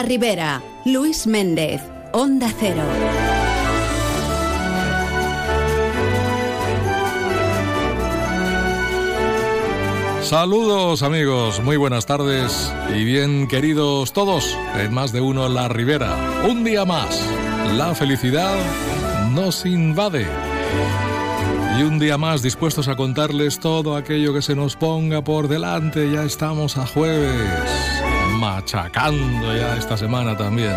La Ribera, Luis Méndez, Onda Cero. Saludos amigos, muy buenas tardes y bien queridos todos en más de uno La Ribera. Un día más, la felicidad nos invade. Y un día más dispuestos a contarles todo aquello que se nos ponga por delante. Ya estamos a jueves, machacando ya esta semana también.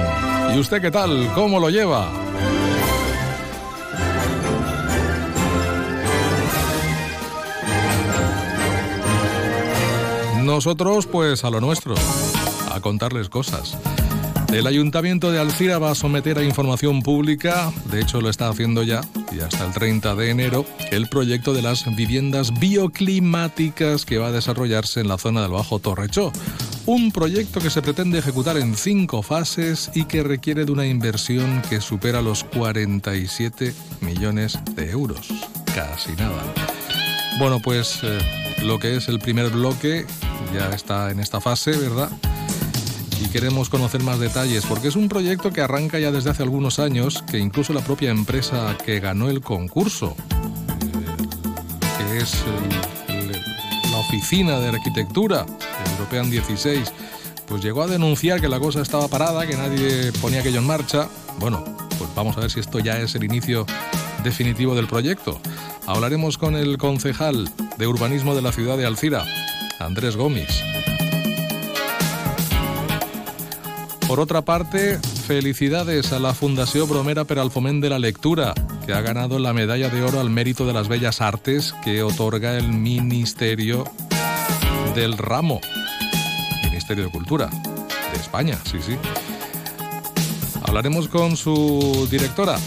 ¿Y usted qué tal? ¿Cómo lo lleva? Nosotros pues a lo nuestro, a contarles cosas. El Ayuntamiento de Alcira va a someter a información pública, de hecho lo está haciendo ya, y hasta el 30 de enero, el proyecto de las viviendas bioclimáticas que va a desarrollarse en la zona del Bajo Torrechó. Un proyecto que se pretende ejecutar en cinco fases y que requiere de una inversión que supera los 47 millones de euros. Casi nada. Bueno, pues eh, lo que es el primer bloque ya está en esta fase, ¿verdad? Y queremos conocer más detalles porque es un proyecto que arranca ya desde hace algunos años, que incluso la propia empresa que ganó el concurso, eh, que es la oficina de arquitectura, European 16, pues llegó a denunciar que la cosa estaba parada, que nadie ponía aquello en marcha. Bueno, pues vamos a ver si esto ya es el inicio definitivo del proyecto. Hablaremos con el concejal de urbanismo de la ciudad de Alcira, Andrés Gómez. Por otra parte, felicidades a la Fundación Bromera per al Foment de la Lectura, que ha ganado la medalla de oro al mérito de las bellas artes que otorga el Ministerio del Ramo, Ministerio de Cultura de España, sí, sí. Hablaremos con su directora,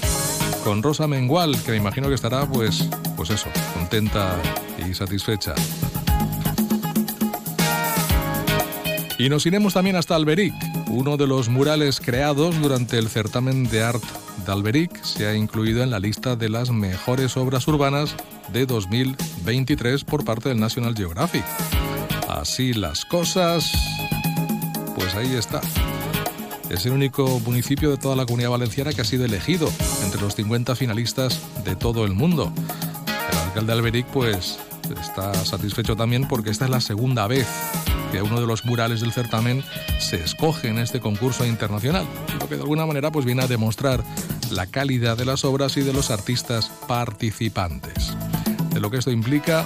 con Rosa Mengual, que me imagino que estará, pues, pues eso, contenta y satisfecha. Y nos iremos también hasta Alberic. Uno de los murales creados durante el certamen de art de se ha incluido en la lista de las mejores obras urbanas de 2023 por parte del National Geographic. Así las cosas, pues ahí está. Es el único municipio de toda la comunidad valenciana que ha sido elegido entre los 50 finalistas de todo el mundo. El alcalde de Alberic pues está satisfecho también porque esta es la segunda vez que uno de los murales del certamen se escoge en este concurso internacional, lo que de alguna manera pues viene a demostrar la calidad de las obras y de los artistas participantes. De lo que esto implica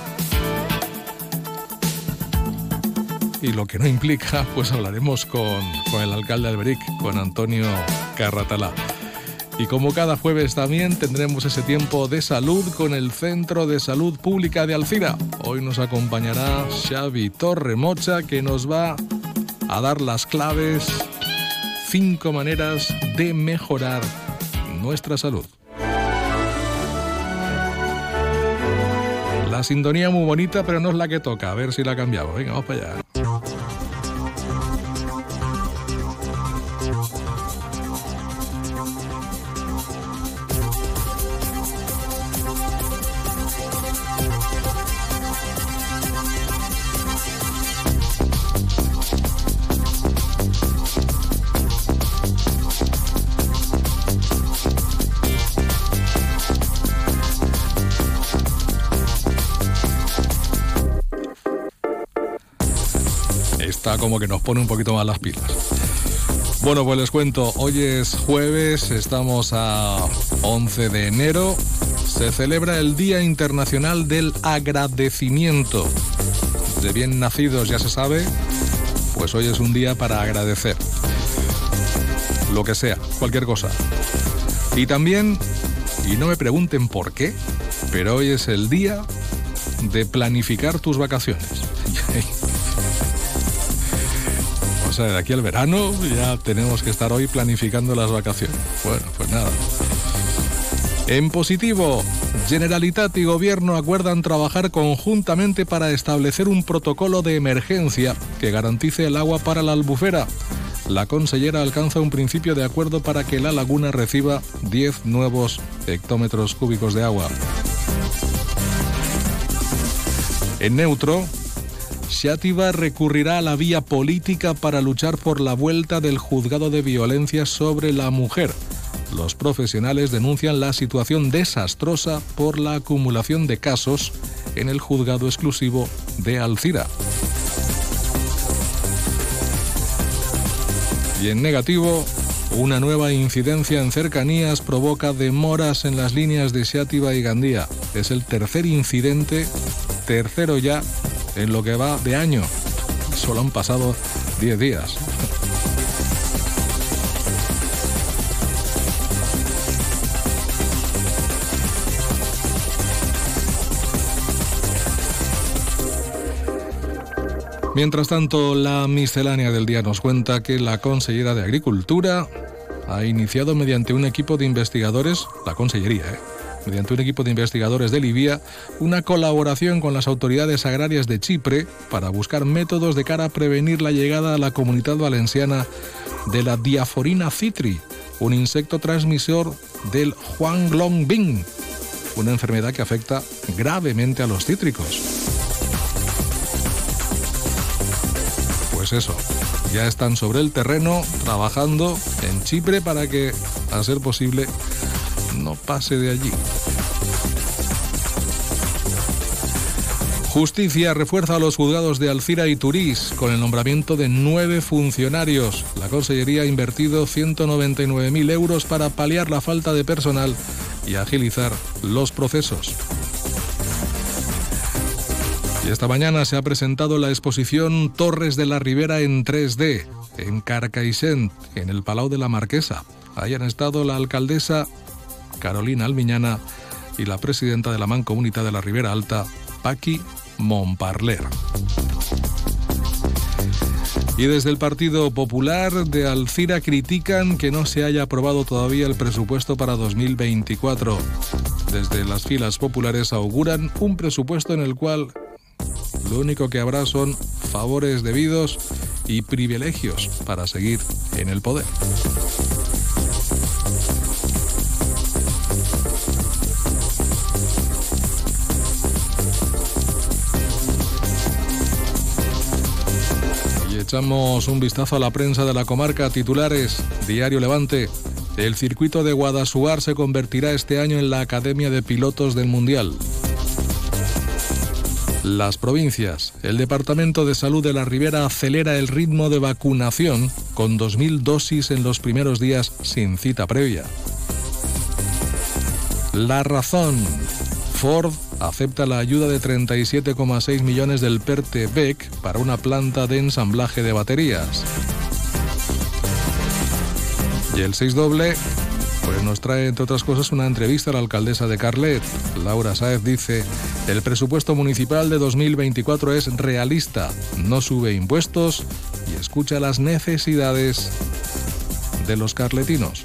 y lo que no implica, pues hablaremos con, con el alcalde de Alberic, con Antonio Carratalá. Y como cada jueves también tendremos ese tiempo de salud con el Centro de Salud Pública de Alcira. Hoy nos acompañará Xavi Torremocha que nos va a dar las claves, cinco maneras de mejorar nuestra salud. La sintonía muy bonita, pero no es la que toca. A ver si la cambiamos. Venga, vamos para allá. Como que nos pone un poquito más las pilas. Bueno, pues les cuento, hoy es jueves, estamos a 11 de enero, se celebra el Día Internacional del Agradecimiento. De bien nacidos, ya se sabe, pues hoy es un día para agradecer. Lo que sea, cualquier cosa. Y también, y no me pregunten por qué, pero hoy es el día de planificar tus vacaciones. De aquí al verano ya tenemos que estar hoy planificando las vacaciones. Bueno, pues nada. En positivo, Generalitat y Gobierno acuerdan trabajar conjuntamente para establecer un protocolo de emergencia que garantice el agua para la albufera. La consellera alcanza un principio de acuerdo para que la laguna reciba 10 nuevos hectómetros cúbicos de agua. En neutro, Xativa recurrirá a la vía política para luchar por la vuelta del juzgado de violencia sobre la mujer. Los profesionales denuncian la situación desastrosa por la acumulación de casos en el juzgado exclusivo de Alcira. Y en negativo, una nueva incidencia en cercanías provoca demoras en las líneas de Xátiva y Gandía. Es el tercer incidente, tercero ya, en lo que va de año. Solo han pasado 10 días. Mientras tanto, la miscelánea del día nos cuenta que la consellera de Agricultura ha iniciado mediante un equipo de investigadores, la consellería, ¿eh? Mediante un equipo de investigadores de Libia, una colaboración con las autoridades agrarias de Chipre para buscar métodos de cara a prevenir la llegada a la comunidad valenciana de la diaforina citri, un insecto transmisor del Huanglongbing, una enfermedad que afecta gravemente a los cítricos. pues eso, ya están sobre el terreno trabajando en Chipre para que, a ser posible, no pase de allí. Justicia refuerza a los juzgados de Alcira y Turís con el nombramiento de nueve funcionarios. La Consellería ha invertido 199.000 euros para paliar la falta de personal y agilizar los procesos. Y esta mañana se ha presentado la exposición Torres de la Ribera en 3D, en Carcaixent, en el Palau de la Marquesa. Ahí han estado la alcaldesa Carolina Almiñana y la presidenta de la Mancomunidad de la Ribera Alta, Paqui Montparler. Y desde el Partido Popular de Alcira critican que no se haya aprobado todavía el presupuesto para 2024. Desde las filas populares auguran un presupuesto en el cual lo único que habrá son favores debidos y privilegios para seguir en el poder. Echamos un vistazo a la prensa de la comarca titulares, Diario Levante. El circuito de Guadasuar se convertirá este año en la Academia de Pilotos del Mundial. Las provincias. El Departamento de Salud de la Ribera acelera el ritmo de vacunación con 2.000 dosis en los primeros días sin cita previa. La razón. Ford acepta la ayuda de 37,6 millones del PERTE-BEC para una planta de ensamblaje de baterías. Y el 6 doble pues nos trae, entre otras cosas, una entrevista a la alcaldesa de Carlet. Laura Sáez dice, el presupuesto municipal de 2024 es realista, no sube impuestos y escucha las necesidades de los carletinos.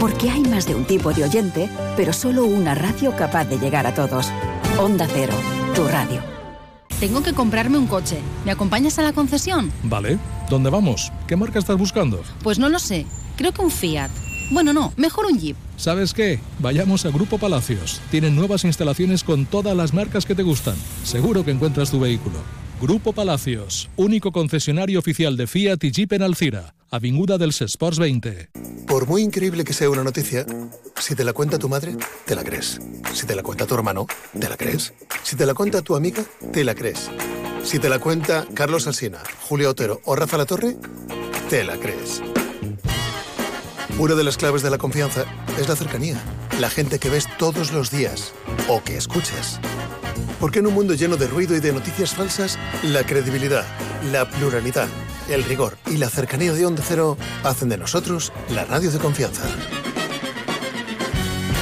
Porque hay más de un tipo de oyente, pero solo una radio capaz de llegar a todos. Onda Cero, tu radio. Tengo que comprarme un coche. ¿Me acompañas a la concesión? Vale. ¿Dónde vamos? ¿Qué marca estás buscando? Pues no lo sé. Creo que un Fiat. Bueno, no, mejor un Jeep. ¿Sabes qué? Vayamos a Grupo Palacios. Tienen nuevas instalaciones con todas las marcas que te gustan. Seguro que encuentras tu vehículo. Grupo Palacios, único concesionario oficial de Fiat y Jeep en Alcira, Avinguda del Sports 20. Por muy increíble que sea una noticia, si te la cuenta tu madre, te la crees. Si te la cuenta tu hermano, te la crees. Si te la cuenta tu amiga, te la crees. Si te la cuenta Carlos Alsina, Julio Otero o Rafa La Torre, te la crees. Una de las claves de la confianza es la cercanía. La gente que ves todos los días o que escuchas. Porque en un mundo lleno de ruido y de noticias falsas, la credibilidad, la pluralidad, el rigor y la cercanía de Onda Cero hacen de nosotros la radio de confianza.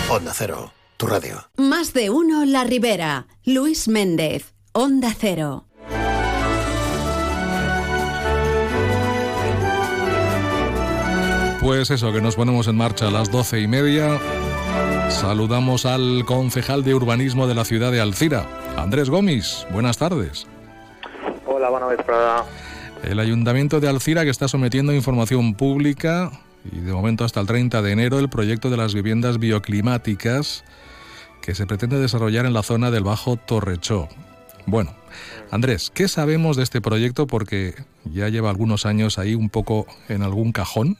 Onda Cero, tu radio. Más de uno La Ribera. Luis Méndez, Onda Cero. Pues eso, que nos ponemos en marcha a las doce y media. Saludamos al concejal de urbanismo de la ciudad de Alcira, Andrés Gómez. Buenas tardes. Hola, buenas tardes. El ayuntamiento de Alcira que está sometiendo información pública y de momento hasta el 30 de enero el proyecto de las viviendas bioclimáticas que se pretende desarrollar en la zona del Bajo Torrechó. Bueno, Andrés, ¿qué sabemos de este proyecto? Porque ya lleva algunos años ahí un poco en algún cajón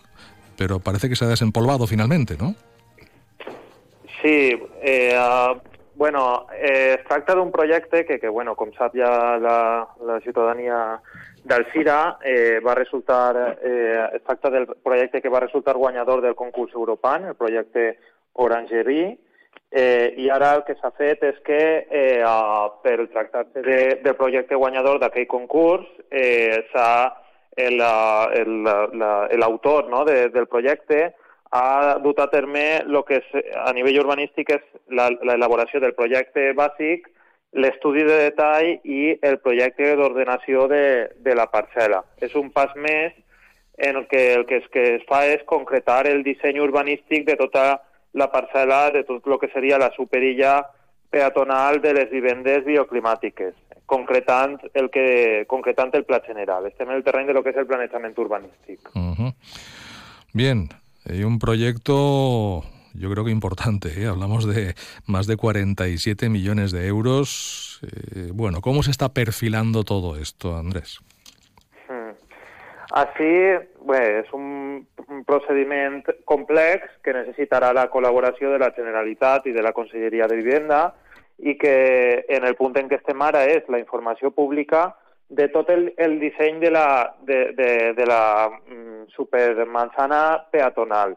pero parece que se ha desempolvado finalmente, ¿no? Sí, eh, bueno, eh, es tracta d'un projecte que, que bueno, com sap ja la, la ciutadania d'Alcira, eh, va resultar, eh, es tracta del projecte que va resultar guanyador del concurs Europan, el projecte Orangerie, eh, i ara el que s'ha fet és que eh, per tractar-se de, del projecte guanyador d'aquell concurs eh, s'ha l'autor no, de, del projecte ha dut a terme el que és, a nivell urbanístic és l'elaboració del projecte bàsic, l'estudi de detall i el projecte d'ordenació de, de la parcel·la. És un pas més en el que el que es, que es fa és concretar el disseny urbanístic de tota la parcel·la, de tot el que seria la superilla peatonal de les vivendes bioclimàtiques concretant el, que, concretant el pla general. Estem en el terreny de lo que es el planejament urbanístic. Uh -huh. Bien, y un proyecto yo creo que importante. ¿eh? Hablamos de más de 47 millones de euros. Eh, bueno, ¿cómo se está perfilando todo esto, Andrés? Hmm. Així, bé, és un, un procediment complex que necessitarà la col·laboració de la Generalitat i de la Conselleria de Vivenda, i que en el punt en què estem ara és la informació pública de tot el, el disseny de la, de, de, de la mm, supermanzana peatonal.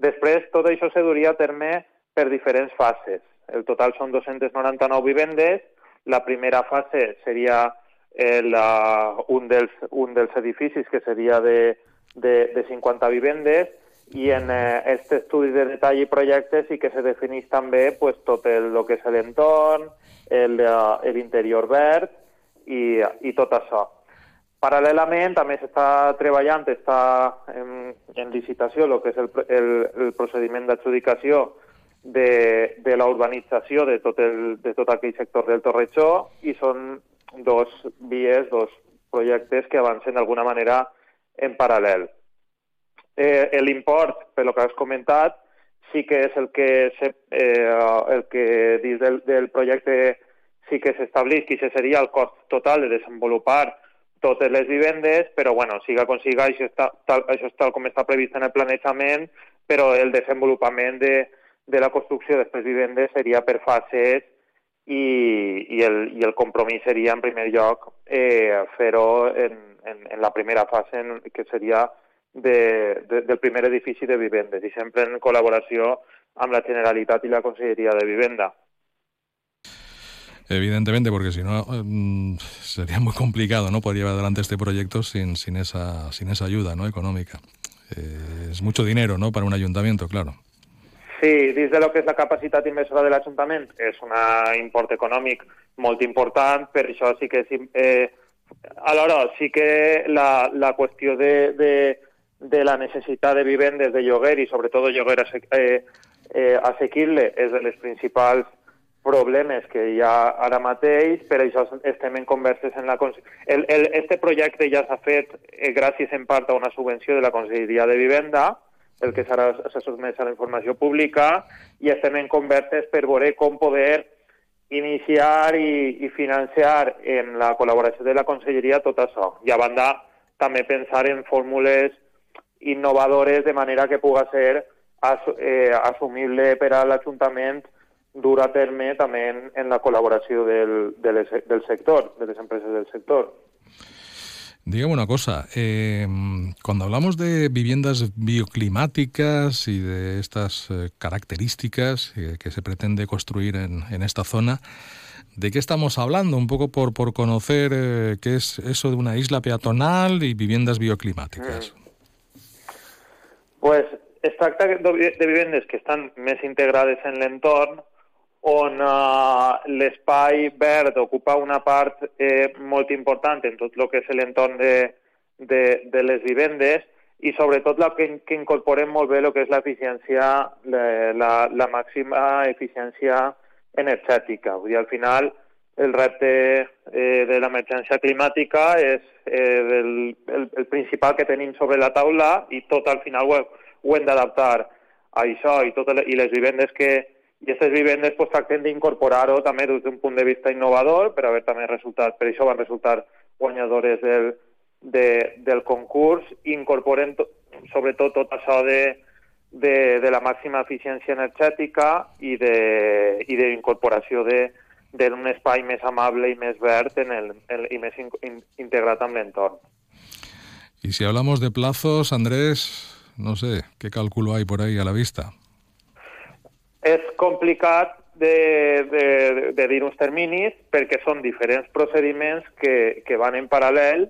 Després, tot això se duria a terme per diferents fases. El total són 299 vivendes. La primera fase seria eh, la, un, dels, un dels edificis que seria de, de, de 50 vivendes i en eh, estudi de detall i projecte sí que se defineix també pues, tot el, el que és l'entorn, l'interior verd i, i tot això. Paral·lelament també s'està treballant, està en, en licitació el que és el, el, el procediment d'adjudicació de, de la urbanització de tot, el, de tot aquell sector del Torrejó i són dos vies, dos projectes que avancen d'alguna manera en paral·lel eh, l'import, per lo que has comentat, sí que és el que, se, eh, el que dins del, del projecte sí que s'estableix que seria el cost total de desenvolupar totes les vivendes, però bueno, siga com siga, això, està, tal, això és tal com està previst en el planejament, però el desenvolupament de, de la construcció d'aquestes vivendes seria per fases i, i, el, i el compromís seria, en primer lloc, eh, fer-ho en, en, en la primera fase, en, que seria de, de, del primer edifici de vivendes i sempre en col·laboració amb la Generalitat i la Conselleria de Vivenda. Evidentemente, porque si no mm, sería muy complicado no poder llevar adelante este proyecto sin, sin, esa, sin esa ayuda ¿no? económica. Eh, es mucho dinero ¿no? para un ayuntamiento, claro. Sí, dins de lo que és la capacitat inversora de l'Ajuntament és un import econòmic molt important, per això sí que eh, alhora sí que la, la qüestió de, de, de la necessitat de vivendes de lloguer i sobretot lloguer eh, eh, assequible és de les principals problemes que hi ha ara mateix, per això estem en converses en la... El, el, este projecte ja s'ha fet eh, gràcies en part a una subvenció de la Conselleria de Vivenda, el que s'ha sotmès a la informació pública, i estem en converses per veure com poder iniciar i, i financiar en la col·laboració de la Conselleria tot això. I a banda, també pensar en fórmules innovadores de manera que puga ser as, eh, assumible per a l'Ajuntament dur a terme també en, en la col·laboració del, de les, del sector, de les empreses del sector. Dígame una cosa, em, cuando hablamos de viviendas bioclimáticas y de estas eh, características eh, que se pretende construir en, en, esta zona, ¿de qué estamos hablando? Un poco por, por conocer eh, qué es eso de una isla peatonal y viviendas bioclimáticas. Mm. Pues es tracta de viviendas que estan més integrades en l'entorn, on uh, l'espai verd ocupa una part eh, molt important en tot el que és l'entorn de, de, de les vivendes i sobretot la que, que incorporem molt bé el que és l'eficiència, la, la, la màxima eficiència energètica. Vull dir, al final, el repte eh, de l'emergència climàtica és eh, el, el, el principal que tenim sobre la taula i tot al final ho, ho hem d'adaptar a això i, tot, i les vivendes que, i aquestes vivendes pues, tractem d'incorporar-ho també des d'un punt de vista innovador per haver també resultat, per això van resultar guanyadores del, de, del concurs i incorporen to, sobretot tot això de, de, de la màxima eficiència energètica i d'incorporació d'un espai més amable i més verd en el, i més in, in, integrat amb. Y si hablamos de plazos, Andrés, no sé, ¿qué cálculo hay por ahí a la vista? És complicat de, de, de dir uns terminis perquè són diferents procediments que, que van en paral·lel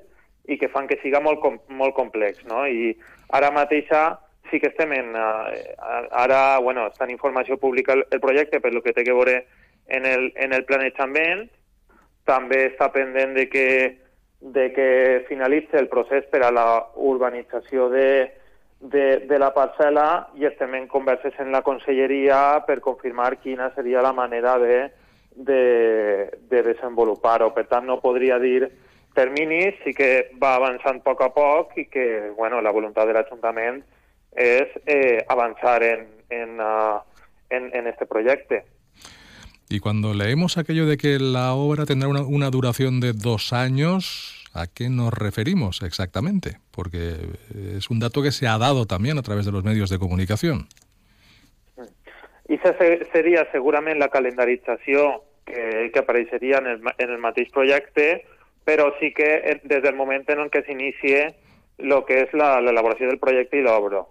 i que fan que siga molt, molt complex. No? I ara mateixa sí que estem en... Uh, ara, bueno, està en informació pública el, el projecte per lo que té que veure en el, en el planejament. També està pendent de que, de que finalitzi el procés per a la urbanització de, de, de la parcel·la i estem converses en la conselleria per confirmar quina seria la manera de, de, de desenvolupar-ho. Per no podria dir terminis, sí que va avançant a a poc i que bueno, la voluntat de l'Ajuntament és eh, avançar en, en, uh, en, en este proyecto. Y cuando leemos aquello de que la obra tendrá una, una duración de dos años, ¿A qué nos referimos exactamente? Porque es un dato que se ha dado también a través de los medios de comunicación. I seria segurament la calendarització que, que apareixeria en el, en el mateix projecte, però sí que des del moment en què s'inicie el que és l'elaboració del projecte i l'obra.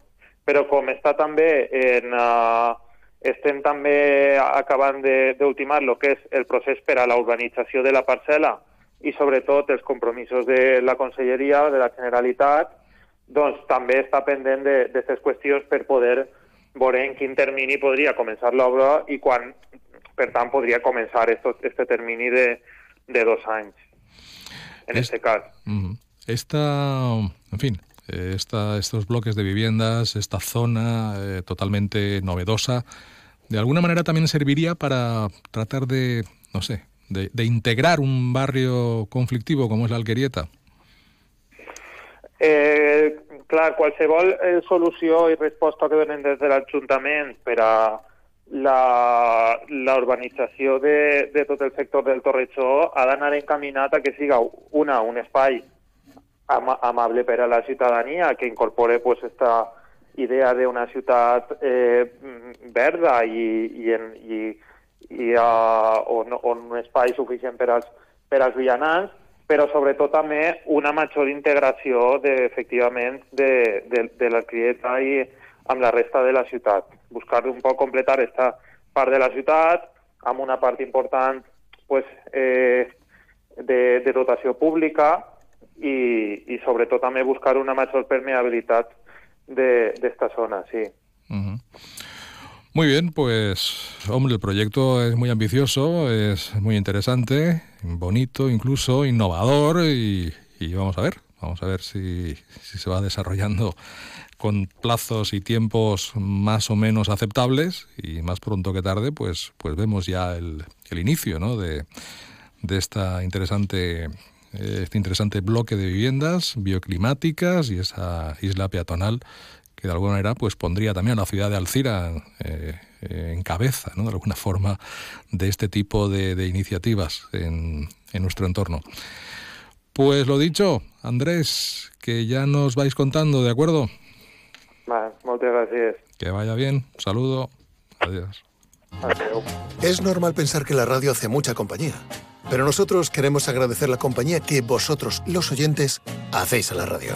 Però com està també en... Uh, estem també acabant d'ultimar el que és el procés per a la urbanització de la parcel·la i sobretot els compromisos de la Conselleria, de la Generalitat, doncs també està pendent d'aquestes qüestions per poder veure en quin termini podria començar l'obra i quan, per tant, podria començar aquest termini de, de dos anys, en aquest este cas. Esta, en fin, esta, estos bloques de viviendas, esta zona eh, totalmente novedosa, de alguna manera también serviría para tratar de, no sé, de, de integrar un barrio conflictivo como es la Alquerieta? Eh, clar, qualsevol eh, solució i resposta que donen des de l'Ajuntament per a la, la urbanització de, de tot el sector del Torrejó ha d'anar encaminat a que siga una, un espai am amable per a la ciutadania, que incorpore pues, esta idea d'una ciutat eh, verda i, i, en, i i uh, on, on un espai suficient per als, per als vianants, però sobretot també una major integració de, efectivament de, de, de la clieta i amb la resta de la ciutat. Buscar un poc completar aquesta part de la ciutat amb una part important pues, eh, de, de dotació pública i, i sobretot també buscar una major permeabilitat d'esta zona, sí. Muy bien, pues hombre, el proyecto es muy ambicioso, es muy interesante, bonito, incluso innovador y, vamos a ver, vamos a ver si, se va desarrollando con plazos y tiempos más o menos aceptables y más pronto que tarde, pues, pues vemos ya el, inicio ¿no? de, de esta interesante este interesante bloque de viviendas bioclimáticas y esa isla peatonal que de alguna manera pues pondría también a la ciudad de Alcira eh, eh, en cabeza, ¿no? de alguna forma, de este tipo de, de iniciativas en, en, nuestro entorno. Pues lo dicho, Andrés, que ya nos vais contando, ¿de acuerdo? Vale, muchas gracias. Que vaya bien, un saludo, adiós. Es normal pensar que la radio hace mucha compañía. Pero nosotros queremos agradecer la compañía que vosotros, los oyentes, hacéis a la radio.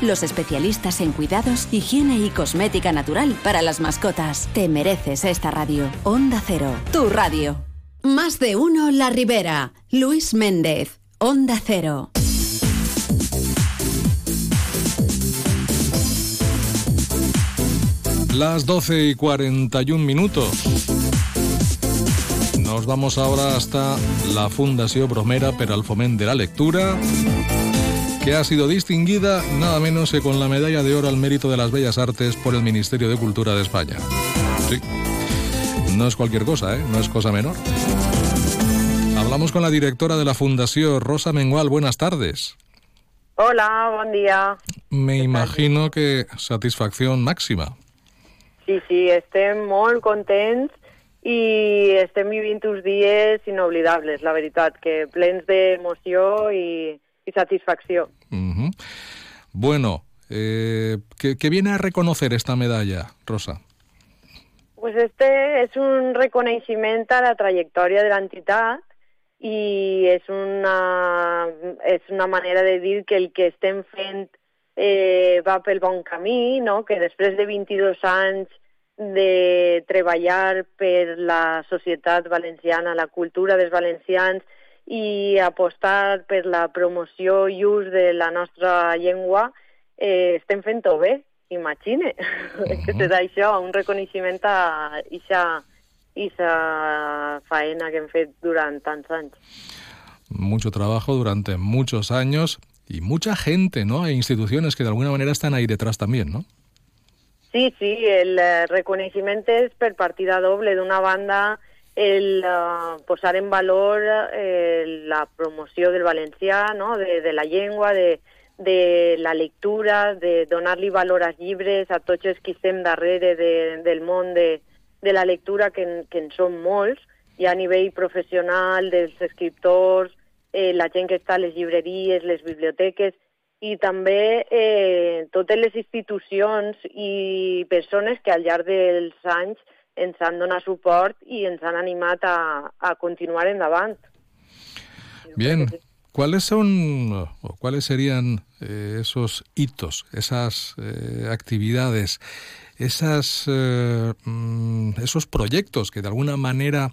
los especialistas en cuidados, higiene y cosmética natural para las mascotas. Te mereces esta radio. Onda Cero, tu radio. Más de uno La Ribera. Luis Méndez, Onda Cero. Las 12 y 41 minutos. Nos vamos ahora hasta la Fundació Bromera per al Foment de la Lectura, que ha sido distinguida nada menos que con la Medalla de Oro al Mérito de las Bellas Artes por el Ministerio de Cultura de España. Sí, no es cualquier cosa, ¿eh? No es cosa menor. Hablamos con la directora de la Fundación, Rosa Mengual. Buenas tardes. Hola, bon dia. Me imagino que satisfacción máxima. Sí, sí, estem molt contents i estem vivint uns dies inoblidables, la veritat, que plens d'emoció i, i satisfacció. Ujú. Bueno, eh, ¿qué, qué viene a reconocer esta medalla, Rosa? Pues este és un reconeixement a la trajectòria de l'entitat i és una, és una manera de dir que el que estem fent eh, va pel bon camí, no? que després de 22 anys de treballar per la societat valenciana, la cultura dels valencians i apostar per la promoció i ús de la nostra llengua, eh, estem fent-ho bé, imagine. És que és això, un reconeixement a ixa faena que hem fet durant tants anys. Mucho trabajo durante muchos años y mucha gente, ¿no? Hay instituciones que de alguna manera están ahí detrás también, ¿no? Sí, sí, el eh, reconeixement és per partida doble. D'una banda, el eh, posar en valor eh, la promoció del valencià, no? de, de la llengua, de, de la lectura, de donar-li valor als llibres, a tots els que estem darrere de, del món de, de la lectura, que, que en són molts, i a nivell professional, dels escriptors, eh, la gent que està a les llibreries, les biblioteques, i també eh, totes les institucions i persones que al llarg dels anys ens han donat suport i ens han animat a, a continuar endavant. Bien. ¿Cuáles son o cuáles serían eh, esos hitos, esas eh, actividades, esas, eh, mm, esos proyectos que de alguna manera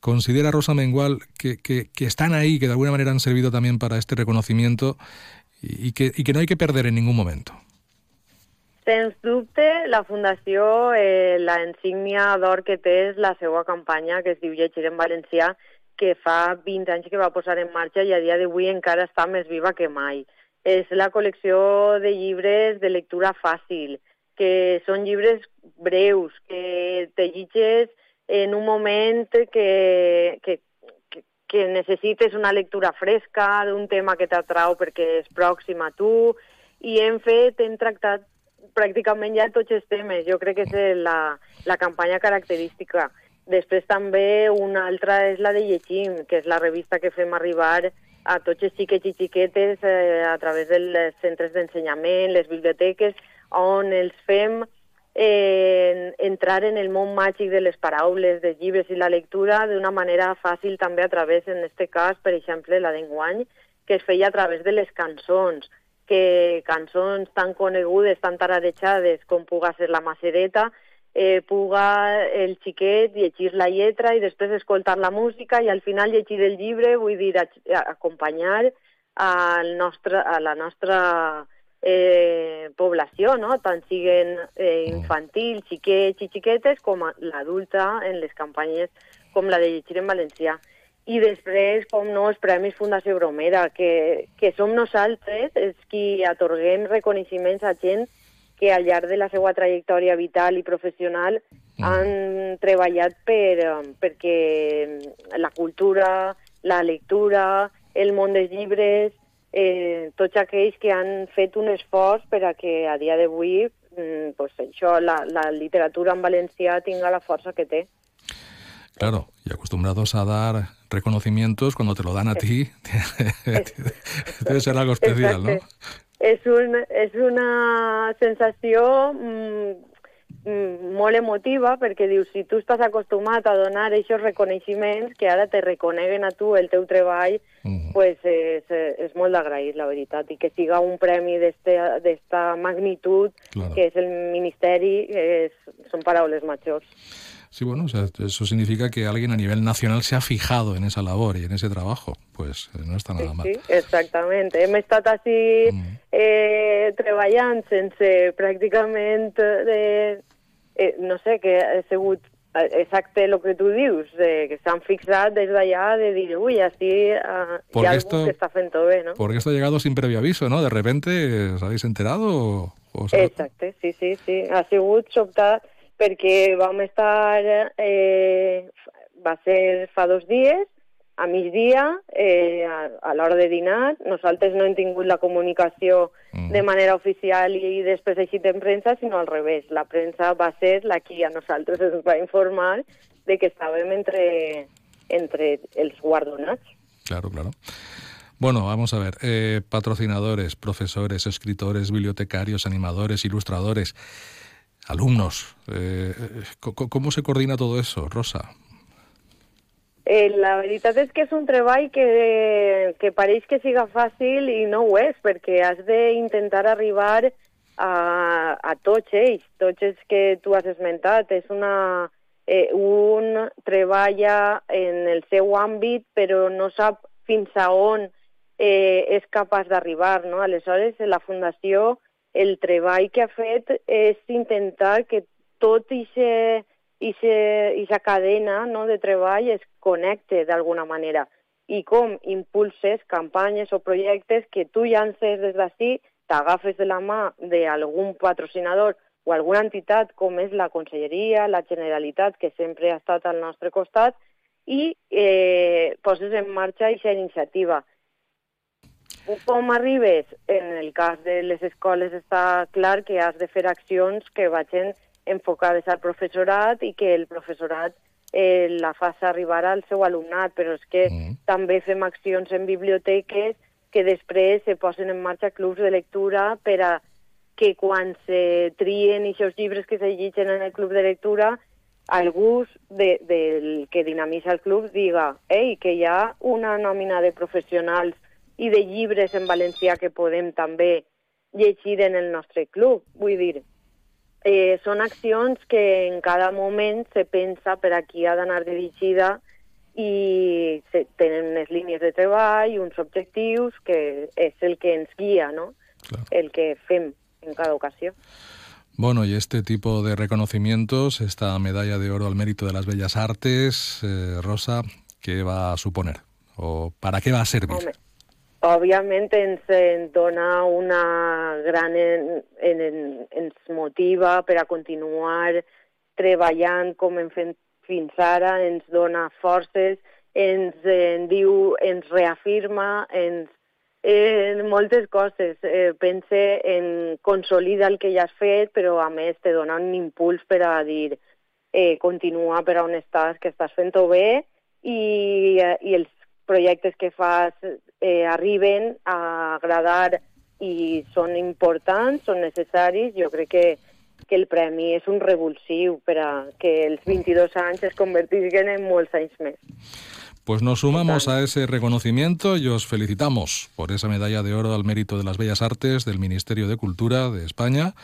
considera Rosa Mengual que, que- que están ahí, que de alguna manera han servido también para este reconocimiento y, y que, y que no hay que perder en ningún momento? Sens dubte, la Fundació, eh, la insígnia d'or que té és la seva campanya, que es diu Llegir en Valencià, que fa 20 anys que va posar en marxa i a dia d'avui encara està més viva que mai. És la col·lecció de llibres de lectura fàcil, que són llibres breus, que te llitges en un moment que, que, que, que necessites una lectura fresca d'un tema que t'atrau perquè és pròxim a tu, i hem fet, hem tractat pràcticament ja tots els temes. Jo crec que és la, la campanya característica. Després també una altra és la de Llegim, que és la revista que fem arribar a tots els xiquets i xiquetes eh, a través dels centres d'ensenyament, les biblioteques, on els fem eh, entrar en el món màgic de les paraules, dels llibres i la lectura d'una manera fàcil també a través, en aquest cas, per exemple, la d'enguany, que es feia a través de les cançons, que cançons tan conegudes, tan tararejades com puga ser la Macereta, eh, puga el xiquet llegir la lletra i després escoltar la música i al final llegir el llibre, vull dir, a, a, acompanyar al nostre, a la nostra eh, població, no? tant siguen eh, infantils, xiquets i xiquetes, com l'adulta en les campanyes com la de llegir en valencià. I després, com no, els Premis Fundació Bromera, que, que som nosaltres els qui atorguem reconeixements a gent que al llarg de la seva trajectòria vital i professional mm. han treballat per, perquè la cultura, la lectura, el món dels llibres, eh, tots aquells que han fet un esforç per a que a dia d'avui mm, pues això, la, la literatura en valencià tinga la força que té. Claro, y acostumbrados a dar reconocimientos cuando te lo dan a ti, debe ser algo especial. ¿no? és, un, és una sensació mm, mm, molt emotiva perquè dius, si tu estàs acostumat a donar aquests reconeixements que ara te reconeguen a tu el teu treball, mm pues és, és molt d'agrair, la veritat, i que siga un premi d'esta magnitud, claro. que és el Ministeri, és, són paraules majors. Sí, bueno, o sea, eso significa que alguien a nivel nacional se ha fijado en esa labor y en ese trabajo. Pues eh, no está nada mal. Sí, exactamente. Hem estat així mm. eh, treballant sense pràcticament de... Eh, no sé, que ha sigut exacte el que tú dius, de que s'han fixat des d'allà de dir, uy, así uh, hi ha algú esto, que està fent bé, ¿no? Porque esto ha llegado sin previo aviso, ¿no? De repente, ¿os habéis enterado? O, o Exacte, sí, sí, sí. Ha sigut sobtat perquè vam estar, eh, va ser fa dos dies, a migdia, eh, a, a l'hora de dinar. Nosaltres no hem tingut la comunicació mm. de manera oficial i després així en premsa, sinó al revés. La premsa va ser la que a nosaltres ens va informar de que estàvem entre, entre els guardonats. Claro, claro. Bueno, vamos a ver. Eh, patrocinadores, profesores, escritores, bibliotecarios, animadores, ilustradores alumnos. Eh, ¿Cómo se coordina todo eso, Rosa? Eh, la veritat és que és un treball que, que que siga fàcil i no ho és, perquè has d'intentar arribar a, a tots que tu has esmentat. És una, eh, un treballa en el seu àmbit, però no sap fins a on eh, és capaç d'arribar. No? Aleshores, la Fundació el treball que ha fet és intentar que tot aquesta cadena no, de treball es connecte d'alguna manera i com impulses campanyes o projectes que tu llances des d'ací, t'agafes de la mà d'algun patrocinador o alguna entitat com és la Conselleria, la Generalitat, que sempre ha estat al nostre costat, i eh, poses en marxa aquesta iniciativa. Com arribes? En el cas de les escoles està clar que has de fer accions que vagin enfocades al professorat i que el professorat eh, la faci arribar al seu alumnat, però és que mm. també fem accions en biblioteques que després se posen en marxa clubs de lectura per a que quan se trien aquests llibres que se llitgen en el club de lectura, algú de, del que dinamitza el club diga ei, que hi ha una nòmina de professionals i de llibres en valencià que podem també llegir en el nostre club. Vull dir, eh, són accions que en cada moment se pensa per a qui ha d'anar dirigida i se, tenen unes línies de treball, uns objectius, que és el que ens guia, no? Claro. El que fem en cada ocasió. Bueno, y este tipo de reconocimientos, esta medalla de oro al mérito de las bellas artes, eh, Rosa, ¿qué va a suponer? ¿O para qué va a servir? Home, òbviament ens, dona una gran... En, en, ens motiva per a continuar treballant com hem fet fins ara, ens dona forces, ens en diu, ens reafirma, ens en moltes coses. Eh, pense en consolida el que ja has fet, però a més te dona un impuls per a dir eh, continua per on estàs, que estàs fent-ho bé i, eh, i els projectes que fas eh, arriben a agradar i són importants, són necessaris, jo crec que, que el premi és un revulsiu per a que els 22 anys es convertisquen en molts anys més. Pues nos sumamos a ese reconocimiento y os felicitamos por esa medalla de oro al mérito de las bellas artes del Ministerio de Cultura de España,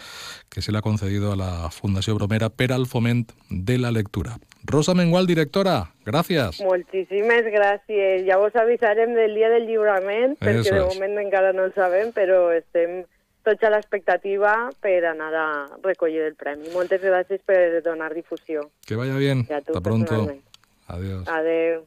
que se le ha concedido a la Fundación Bromera per al Foment de la Lectura. Rosa Mengual, directora, gracias. Moltíssimes gràcies. Ja vos avisarem del dia del lliurament, perquè Eso de moment encara no el sabem, però estem tots a l'expectativa per anar a recollir el premi. Moltes gràcies per donar difusió. Que vaya bien. Hasta pronto. Adiós. Adeu.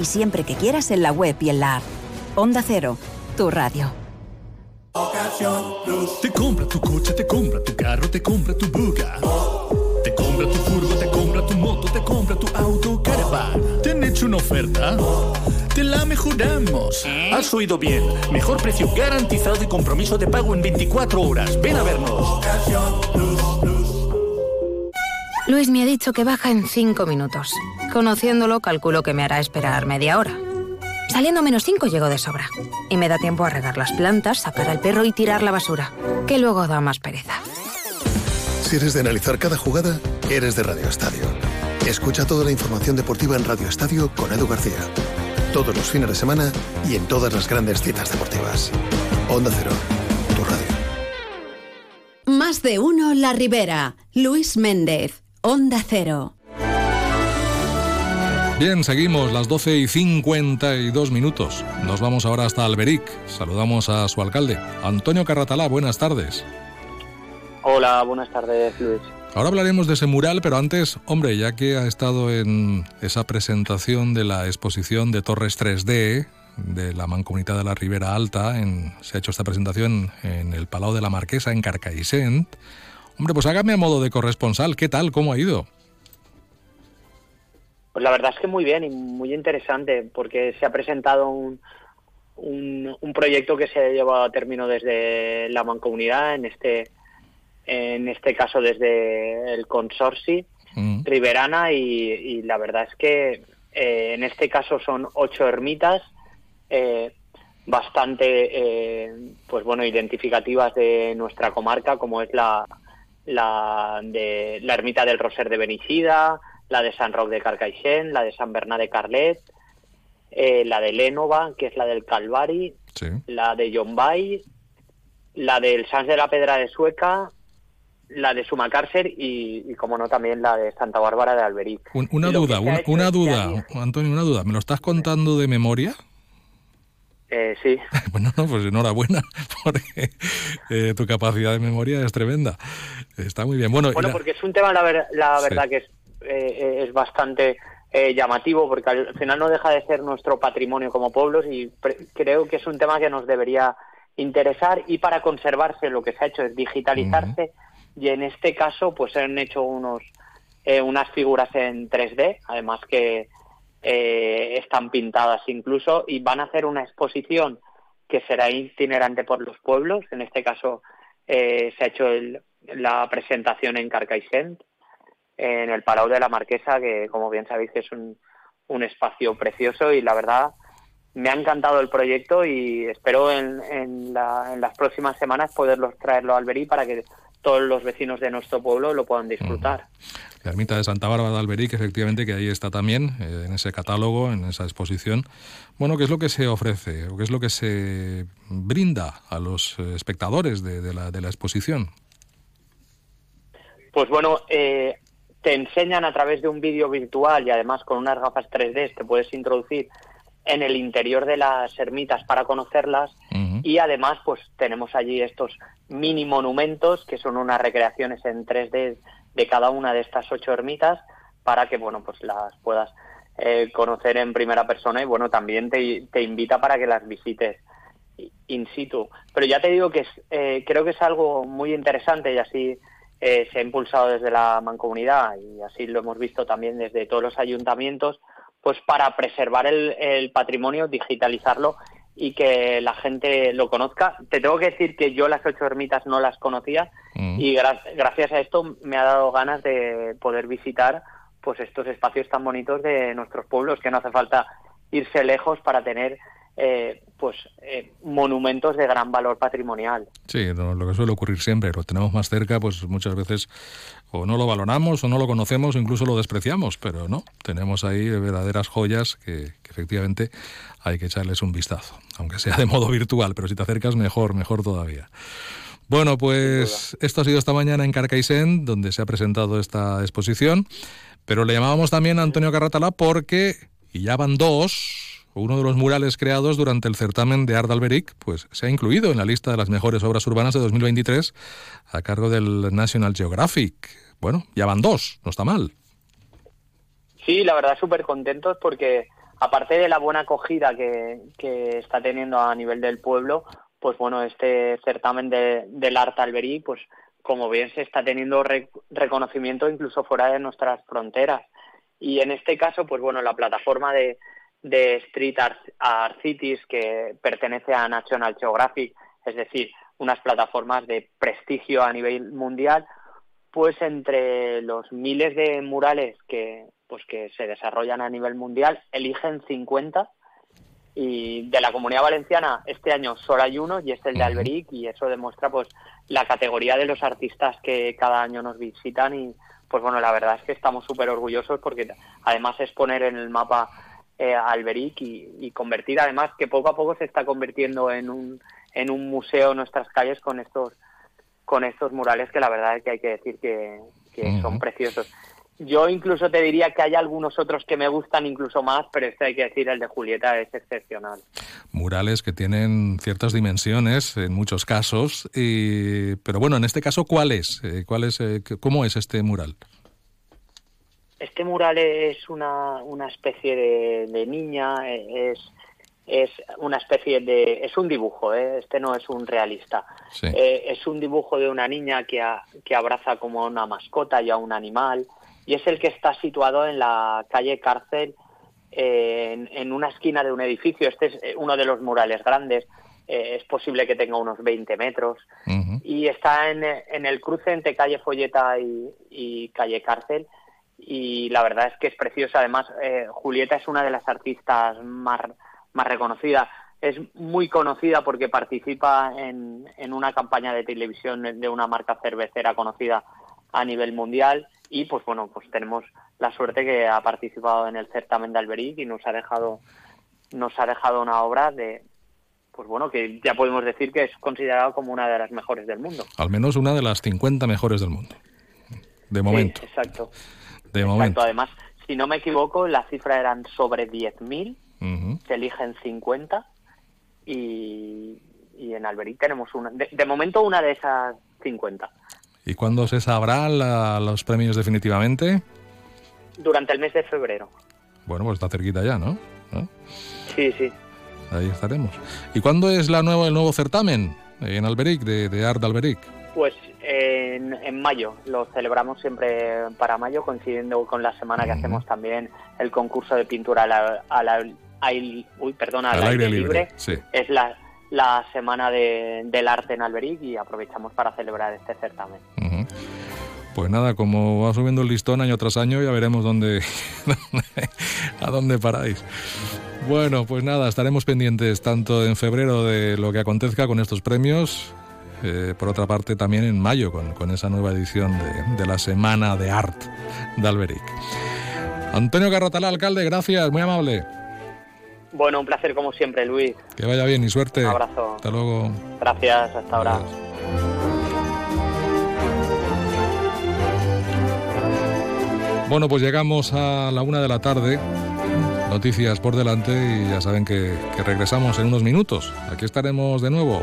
y siempre que quieras en la web y en la app. Onda Cero, tu radio. Te compra tu coche, te compra tu carro, te compra tu buga. Te compra tu furgo, te compra tu moto, te compra tu auto, caravan. ¿Te han hecho una oferta? Te la mejoramos. Has oído bien. Mejor precio garantizado y compromiso de pago en 24 horas. Ven a vernos. Luis me ha dicho que baja en cinco minutos. Conociéndolo, calculo que me hará esperar media hora. Saliendo menos cinco llego de sobra. Y me da tiempo a regar las plantas, sacar al perro y tirar la basura, que luego da más pereza. Si eres de analizar cada jugada, eres de Radio Estadio. Escucha toda la información deportiva en Radio Estadio con Edu García. Todos los fines de semana y en todas las grandes citas deportivas. Onda Cero, tu radio. Más de uno La Ribera. Luis Méndez. Onda Cero. Bien, seguimos las 12 y 52 minutos. Nos vamos ahora hasta Alberic. Saludamos a su alcalde, Antonio Carratalá. Buenas tardes. Hola, buenas tardes, Luis. Ahora hablaremos de ese mural, pero antes, hombre, ya que ha estado en esa presentación de la exposición de Torres 3D de la Mancomunidad de la Ribera Alta, en- se ha hecho esta presentación en el Palau de la Marquesa, en Carcaixent. Hombre, pues hágame a modo de corresponsal, ¿qué tal? ¿Cómo ha ido? Pues la verdad es que muy bien y muy interesante porque se ha presentado un, un, un proyecto que se ha llevado a término desde la mancomunidad, en este, en este caso desde el consorcio Riverana y, y la verdad es que eh, en este caso son ocho ermitas eh, bastante eh, pues bueno identificativas de nuestra comarca como es la la de la ermita del Roser de Benixida, la de San Roc de Carcaixent, la de San Bernat de Carlet, eh, la de Lénova, que es la del Calvari, la de Llombay, la del Sans de la Pedra de Sueca, la de Sumacárcer y, y, como no, también la de Santa Bárbara de Alberic. Un- una duda, una, una este duda, Antonio, una duda. ¿Me lo estás contando de memoria? Eh, sí. Bueno, no, pues enhorabuena, porque eh, tu capacidad de memoria es tremenda. Está muy bien. Bueno, Bueno, la- porque es un tema, la, ver- la Sí. verdad, que es, eh, es bastante eh, llamativo, porque al final no deja de ser nuestro patrimonio como pueblos y pre- creo que es un tema que nos debería interesar y para conservarse lo que se ha hecho es digitalizarse y en este caso pues se han hecho unos eh, unas figuras en 3D, además que eh, están pintadas incluso y van a hacer una exposición que será itinerante por los pueblos. En este caso eh, se ha hecho el- la presentación en Carcaixent, en el Palau de la Marquesa, que como bien sabéis es un, un espacio precioso y la verdad me ha encantado el proyecto y espero en, en, la- en las próximas semanas poderlos traerlo a Alberí para que todos los vecinos de nuestro pueblo lo puedan disfrutar. la ermita de Santa Bárbara de Alberic, efectivamente, que ahí está también, eh, en ese catálogo, en esa exposición. Bueno, ¿qué es lo que se ofrece o qué es lo que se brinda a los eh, espectadores de, de la, de la exposición? Pues bueno, eh, te enseñan a través de un vídeo virtual y además con unas gafas 3D te puedes introducir en el interior de las ermitas para conocerlas y además pues tenemos allí estos mini monumentos que son unas recreaciones en 3D de cada una de estas ocho ermitas para que bueno pues las puedas eh, conocer en primera persona y bueno también te, invita para que las visites in situ. Pero ya te digo que es, eh, creo que es algo muy interesante y así eh, se ha impulsado desde la mancomunidad y así lo hemos visto también desde todos los ayuntamientos, pues para preservar el, patrimonio, digitalizarlo y que la gente lo conozca. Te tengo que decir que yo las ocho ermitas no las conocía mm. y gracias a esto me ha dado ganas de poder visitar pues estos espacios tan bonitos de nuestros pueblos que no hace falta irse lejos para tener eh, pues eh, monumentos de gran valor patrimonial. Sí, lo que suele ocurrir siempre, lo tenemos más cerca, pues muchas veces o no lo valoramos o no lo conocemos o incluso lo despreciamos, pero no, tenemos ahí verdaderas joyas que, efectivamente hay que echarles un vistazo, aunque sea de modo virtual, pero si te acercas mejor, mejor todavía. Bueno, pues esto ha sido esta mañana en Carcaixent, donde se ha presentado esta exposición, pero le llamábamos también a Antonio Carratala porque, y ya van dos, uno de los murales creados durante el certamen de Art Alberic, pues se ha incluido en la lista de las mejores obras urbanas de 2023 a cargo del National Geographic. Bueno, ya van dos, no está mal. Sí, la verdad súper contentos porque aparte de la buena acogida que, está teniendo a nivel del pueblo, pues bueno, este certamen de, del Art Alberic, pues como bien se está teniendo reconocimiento incluso fuera de nuestras fronteras. Y en este caso, pues bueno, la plataforma de, de Street Art, Cities que pertenece a National Geographic, es decir, unas plataformas de prestigio a nivel mundial, pues entre los miles de murales que pues que se desarrollan a nivel mundial, eligen 50 y de la Comunidad Valenciana este año solo hay uno y es el de Alberic y eso demuestra pues la categoría de los artistas que cada año nos visitan y pues bueno, la verdad es que estamos súper orgullosos porque además es poner en el mapa eh, Alberic y, convertir además que poco a poco se está convirtiendo en un, en un museo en nuestras calles con estos con estos murales que la verdad es que hay que decir que, son preciosos. Yo incluso te diría que hay algunos otros que me gustan incluso más, pero este hay que decir, el de Julieta es excepcional. Murales que tienen ciertas dimensiones en muchos casos, y, pero bueno, en este caso, ¿cuál es? Eh, ¿Cuál es eh, ¿Cómo es este mural? Este mural es una, una especie de, niña, es, es una especie de... es un dibujo, ¿eh? este no es un realista. Eh, es un dibujo de una niña que, que abraza como a una mascota y a un animal, y es el que está situado en la calle Cárcel, eh, en, una esquina de un edificio. Este es uno de los murales grandes. es posible que tenga unos 20 metros. Y está en, en, el cruce entre calle Folleta y, y calle Cárcel y la verdad es que es preciosa. Además, eh, Julieta es una de las artistas más, más reconocidas. Es muy conocida porque participa en, en una campaña de televisión de una marca cervecera conocida a nivel mundial y pues bueno, pues tenemos la suerte que ha participado en el certamen de Alberic y nos ha dejado nos ha dejado una obra de pues bueno, que ya podemos decir que es considerado como una de las mejores del mundo. Al menos una de las 50 mejores del mundo. De momento. exacto. Además, si no me equivoco, la cifra eran sobre 10.000, se eligen 50 y, en Alberic tenemos una. De, momento, una de esas 50. ¿Y cuándo se sabrán los premios definitivamente? Durante el mes de febrero. Bueno, pues está cerquita ya, ¿no? Sí, sí. Ahí estaremos. ¿Y cuándo es la nueva, el nuevo certamen en Alberic, de, de Art Alberic? Pues en, mayo, lo celebramos siempre para mayo, coincidiendo con la semana que hacemos también el concurso de pintura al, aire libre. Es la, la semana del arte en Alberic y aprovechamos para celebrar este certamen. Pues nada, como va subiendo el listón año tras año, ya veremos dónde, a dónde paráis. Bueno, pues nada, estaremos pendientes tanto en febrero de lo que acontezca con estos premios eh, por otra parte también en mayo con, esa nueva edición de, la Semana de Art de Alberic. Antonio Carratalá, alcalde, gracias, muy amable. Bueno, un placer como siempre, Luis. Que vaya bien y suerte. Un abrazo. Hasta luego. Gracias, hasta ahora. Bueno, pues llegamos a la una de la tarde. Noticias por delante y ya saben que regresamos en unos minutos. Aquí estaremos de nuevo.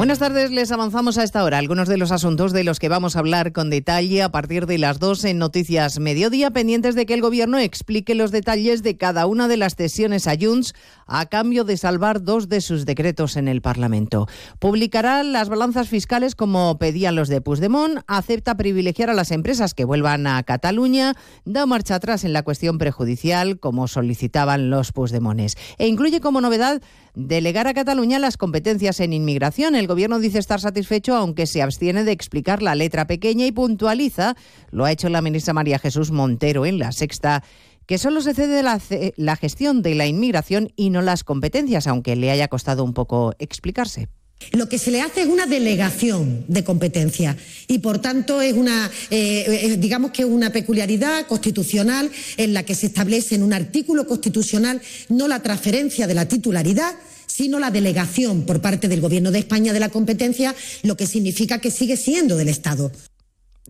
Buenas tardes, les avanzamos a esta hora algunos de los asuntos de los que vamos a hablar con detalle a partir de las 2 en Noticias Mediodía, pendientes de que el Gobierno explique los detalles de cada una de las cesiones a Junts a cambio de salvar dos de sus decretos en el Parlamento. Publicará las balanzas fiscales como pedían los de Puigdemont, acepta privilegiar a las empresas que vuelvan a Cataluña, da marcha atrás en la cuestión prejudicial como solicitaban los Puigdemones e incluye como novedad delegar a Cataluña las competencias en inmigración. El Gobierno dice estar satisfecho, aunque se abstiene de explicar la letra pequeña y puntualiza, lo ha hecho la ministra María Jesús Montero en la sexta que solo se cede la, la gestión de la inmigración y no las competencias, aunque le haya costado un poco explicarse. Lo que se le hace es una delegación de competencia y, por tanto, es una, eh, digamos que es una peculiaridad constitucional en la que se establece en un artículo constitucional no la transferencia de la titularidad, sino la delegación por parte del Gobierno de España de la competencia, lo que significa que sigue siendo del Estado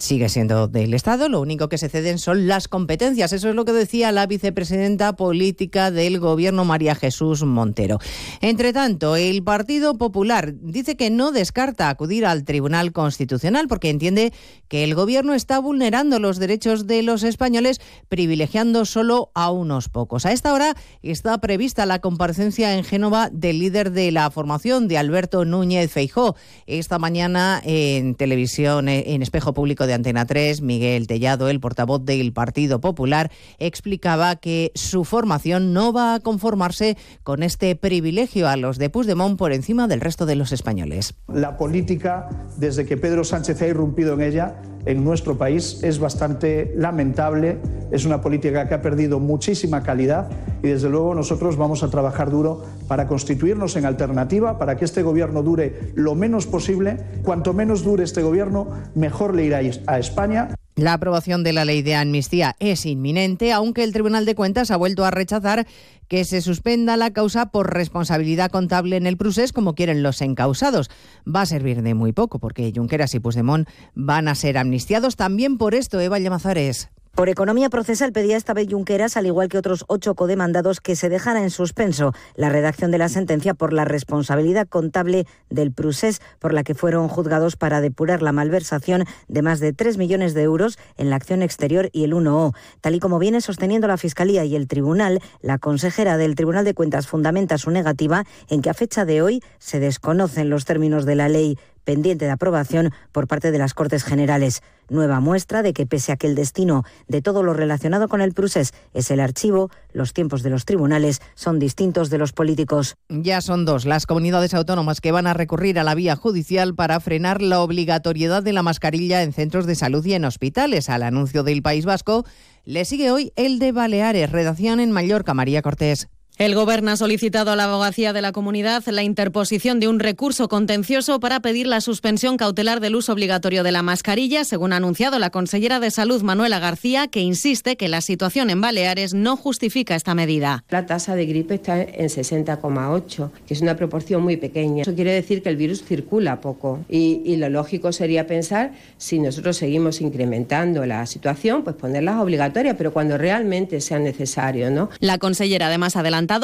sigue siendo del Estado, lo único que se ceden son las competencias. Eso es lo que decía la vicepresidenta política del Gobierno, María Jesús Montero. Entre tanto, el Partido Popular dice que no descarta acudir al Tribunal Constitucional porque entiende que el Gobierno está vulnerando los derechos de los españoles, privilegiando solo a unos pocos. A esta hora está prevista la comparecencia en Génova del líder de la formación, de Alberto Núñez Feijó. Esta mañana en televisión, en espejo público de Antena 3, Miguel Tellado, el portavoz del Partido Popular, explicaba que su formación no va a conformarse con este privilegio a los de Puigdemont por encima del resto de los españoles. La política, desde que Pedro Sánchez ha irrumpido en ella, en nuestro país es bastante lamentable, es una política que ha perdido muchísima calidad y desde luego nosotros vamos a trabajar duro para constituirnos en alternativa, para que este gobierno dure lo menos posible. Cuanto menos dure este gobierno, mejor le irá a España. La aprobación de la ley de amnistía es inminente, aunque el Tribunal de Cuentas ha vuelto a rechazar que se suspenda la causa por responsabilidad contable en el procés como quieren los encausados. Va a servir de muy poco porque Junqueras y Puigdemont van a ser amnistiados también por esto, Eva Llamazares. Por economía procesal pedía esta vez Junqueras, al igual que otros ocho codemandados, que se dejara en suspenso la redacción de la sentencia por la responsabilidad contable del Prusés, por la que fueron juzgados para depurar la malversación de más de 3 millones de euros en la acción exterior y el 1O. Tal y como viene sosteniendo la Fiscalía y el Tribunal, la consejera del Tribunal de Cuentas fundamenta su negativa en que a fecha de hoy se desconocen los términos de la ley pendiente de aprobación por parte de las Cortes Generales. Nueva muestra de que pese a que el destino de todo lo relacionado con el Prusés es el archivo, los tiempos de los tribunales son distintos de los políticos. Ya son dos las comunidades autónomas que van a recurrir a la vía judicial para frenar la obligatoriedad de la mascarilla en centros de salud y en hospitales. Al anuncio del País Vasco le sigue hoy el de Baleares, redacción en Mallorca, María Cortés. El Gobierno ha solicitado a la abogacía de la comunidad la interposición de un recurso contencioso para pedir la suspensión cautelar del uso obligatorio de la mascarilla, según ha anunciado la consellera de Salud Manuela García, que insiste que la situación en Baleares no justifica esta medida. La tasa de gripe está en 60,8, que es una proporción muy pequeña. Eso quiere decir que el virus circula poco y, y lo lógico sería pensar si nosotros seguimos incrementando la situación, pues ponerlas obligatorias, pero cuando realmente sea necesario, ¿no? La consellera además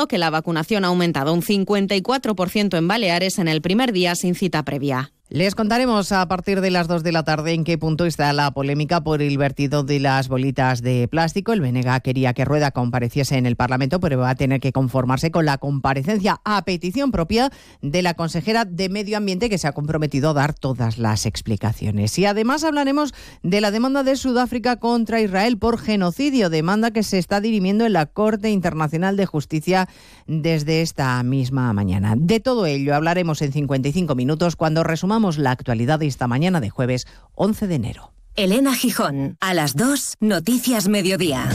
que la vacunación ha aumentado un 54% en Baleares en el primer día sin cita previa. Les contaremos a partir de las 2 de la tarde en qué punto está la polémica por el vertido de las bolitas de plástico. El Benega quería que Rueda compareciese en el Parlamento, pero va a tener que conformarse con la comparecencia a petición propia de la consejera de Medio Ambiente que se ha comprometido a dar todas las explicaciones. Y además hablaremos de la demanda de Sudáfrica contra Israel por genocidio, demanda que se está dirimiendo en la Corte Internacional de Justicia desde esta misma mañana. De todo ello hablaremos en 55 minutos cuando resumamos la actualidad de esta mañana de jueves 11 de enero. Elena Gijón, a las 2, Noticias Mediodía.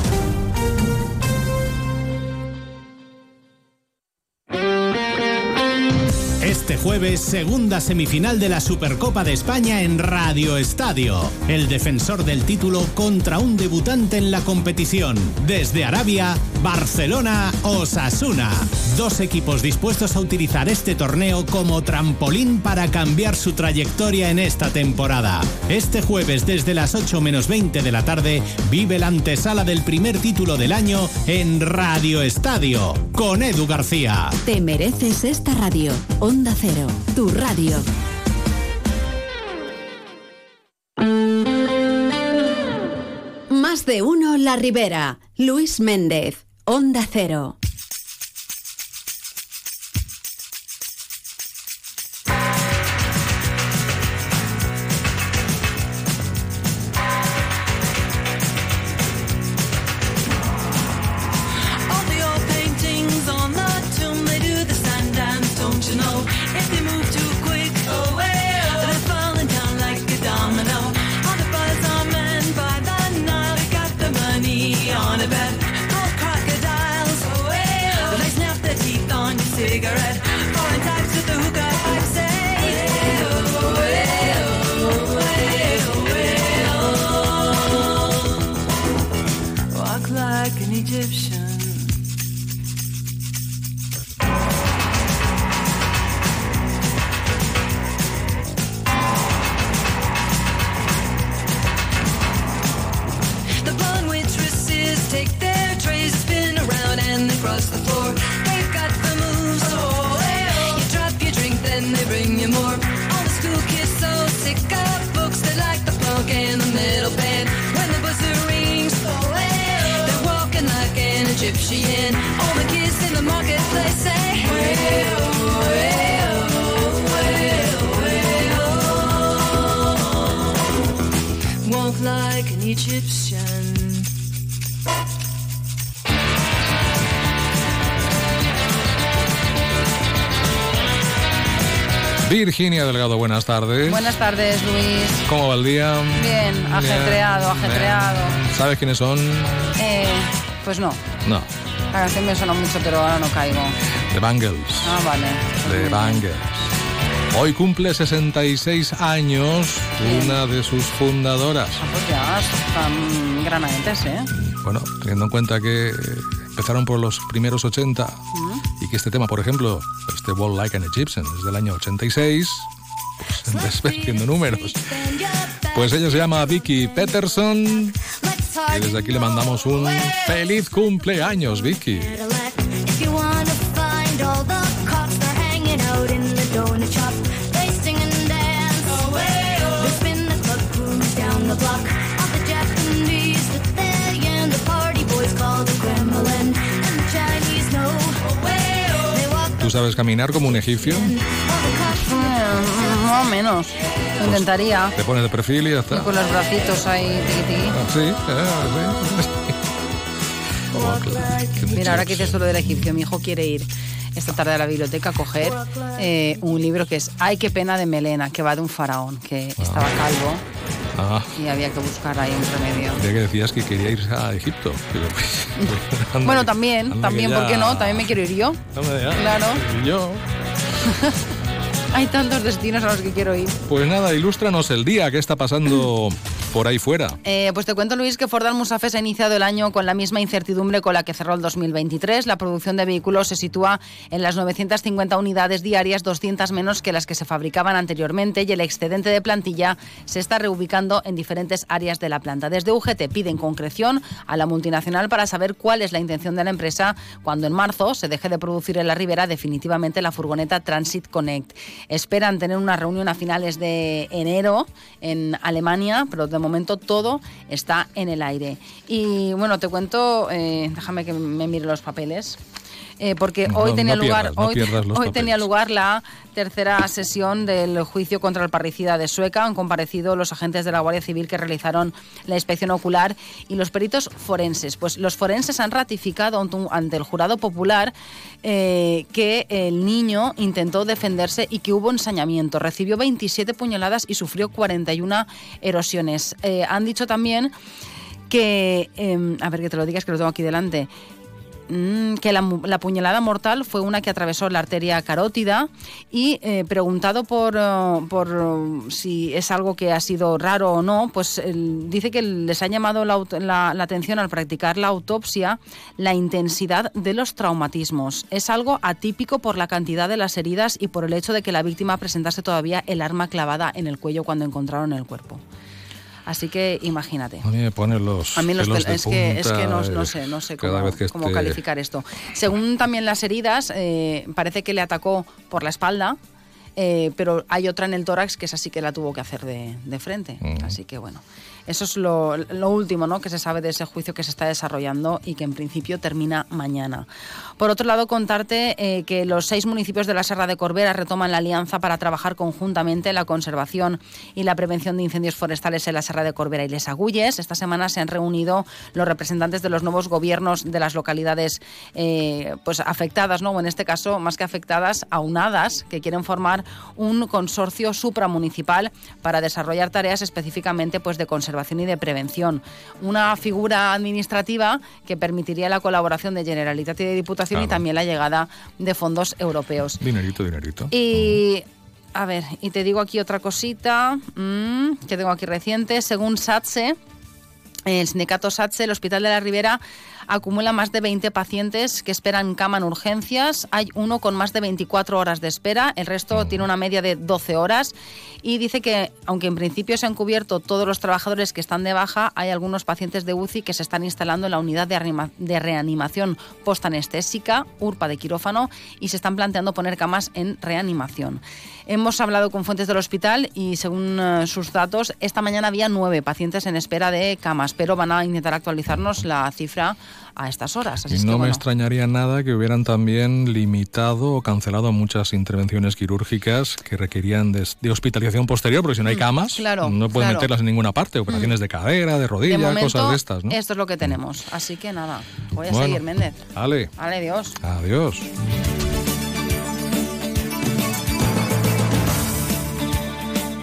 Este jueves, segunda semifinal de la Supercopa de España en Radio Estadio. El defensor del título contra un debutante en la competición. Desde Arabia, Barcelona, Osasuna. Dos equipos dispuestos a utilizar este torneo como trampolín para cambiar su trayectoria en esta temporada. Este jueves, desde las 8 menos 20 de la tarde, vive la antesala del primer título del año en Radio Estadio, con Edu García. Te mereces esta radio. Onda Cero, tu radio. Más de uno La Ribera. Luis Méndez, Onda Cero. Virginia Delgado, buenas tardes. Buenas tardes, Luis. ¿Cómo va el día? Bien, ajetreado, Bien, ajetreado. ¿Sabes quiénes son? Eh, pues no. No, La canción me suena mucho, pero ahora no caigo. The Bangles. Ah, vale. The Bangles. Hoy cumple 66 años una de sus fundadoras. Pues ya están granadientes, ¿eh? Bueno, teniendo en cuenta que empezaron por los primeros 80 y que este tema, por ejemplo, este Wall Like an Egyptian es del año 86, pues números. Pues ella se llama Vicky Peterson y desde aquí le mandamos un feliz cumpleaños, Vicky. Sabes caminar como un egipcio? Mm, Más o menos. Lo intentaría. Te pones de perfil y ya Y está. con los bracitos ahí, tiqui, tiqui. Ah, Sí, eh, sí. Mira, ahora que dices tú lo del egipcio, mi hijo quiere ir esta tarde a la biblioteca a coger eh, un libro que es Ay, qué pena de Melena, que va de un faraón que estaba calvo Ah, y había que buscar ahí un remedio. ya que decías que quería irse a Egipto. Pues, anda Bueno, también, anda también, ¿por ya- qué no? También me quiero ir yo. ya. Claro. Yo. Hay tantos destinos a los que quiero ir. Pues nada, ilústranos el día que está pasando por ahí fuera. Eh, pues te cuento, Luis, que Ford Almusafes ha iniciado el año con la misma incertidumbre con la que cerró el 2023. La producción de vehículos se sitúa en las 950 unidades diarias, 200 menos que las que se fabricaban anteriormente, y el excedente de plantilla se está reubicando en diferentes áreas de la planta. Desde UGT piden concreción a la multinacional para saber cuál es la intención de la empresa cuando en marzo se deje de producir en la Ribera definitivamente la furgoneta Transit Connect. Esperan tener una reunión a finales de enero en Alemania, pero de momento todo está en el aire. Y bueno, te cuento, eh, déjame que me mire los papeles. Eh, porque No, hoy no tenía pierdas, lugar hoy, papeles. tenía lugar la tercera sesión del juicio contra el parricida de Sueca. Han comparecido los agentes de la Guardia Civil que realizaron la inspección ocular y los peritos forenses. Pues los forenses han ratificado ante el jurado popular eh, que el niño intentó defenderse y que hubo ensañamiento. Recibió 27 puñaladas y sufrió 41 erosiones. Eh, han dicho también que, eh, a ver que te lo digas, que lo tengo aquí delante, mm, que la, la puñalada mortal fue una que atravesó la arteria carótida y eh, preguntado por, eh, por eh, si es algo que ha sido raro o no, pues dice que les ha llamado la- la atención al practicar la autopsia la intensidad de los traumatismos. Es algo atípico por la cantidad de las heridas y por el hecho de que la víctima presentase todavía el arma clavada en el cuello cuando encontraron el cuerpo. Así que imagínate. A mí me ponen los A mí los pelos de es, que, es que no, no sé, no sé cómo, esté- calificar esto. Según también las heridas, eh, parece que le atacó por la espalda, eh, pero hay otra en el tórax que es así que la tuvo que hacer de, de frente. Así que bueno, eso es lo, lo último ¿no? que se sabe de ese juicio que se está desarrollando y que en principio termina mañana. Por otro lado, contarte eh, que los seis municipios de la Serra de Corbera retoman la alianza para trabajar conjuntamente en la conservación y la prevención de incendios forestales en la Serra de Corbera y Les Agulles. Esta semana se han reunido los representantes de los nuevos gobiernos de las localidades eh, pues afectadas, ¿no? o en este caso, más que afectadas, aunadas, que quieren formar un consorcio supramunicipal para desarrollar tareas específicamente pues, de conservación y de prevención. Una figura administrativa que permitiría la colaboración de Generalitat y de Diputación y también la llegada de fondos europeos. Dinerito, dinerito. Y a ver, y te digo aquí otra cosita mm, que tengo aquí reciente. Según SATSE, el sindicato SATSE, el Hospital de la Ribera acumula más de 20 pacientes que esperan cama en urgencias. Hay uno con más de 24 horas de espera, el resto tiene una media de 12 horas. Y dice que, aunque en principio se han cubierto todos los trabajadores que están de baja, hay algunos pacientes de UCI que se están instalando en la unidad de reanimación postanestésica, URPA de quirófano, y se están planteando poner camas en reanimación. Hemos hablado con fuentes del hospital y según eh, sus datos, esta mañana había nueve pacientes en espera de camas, pero van a intentar actualizarnos la cifra a estas horas. Así Y no que, me extrañaría nada que hubieran también limitado o cancelado muchas intervenciones quirúrgicas que requerían de, de hospitalización posterior, porque si no hay camas, Mm, claro, no pueden claro. Mm. meterlas en ninguna parte. Operaciones de cadera, de de rodilla, momento, cosas de estas, ¿no? esto es lo que tenemos. Así que nada, voy a Bueno. seguir, Méndez. Ale, Vale, Dios. adiós.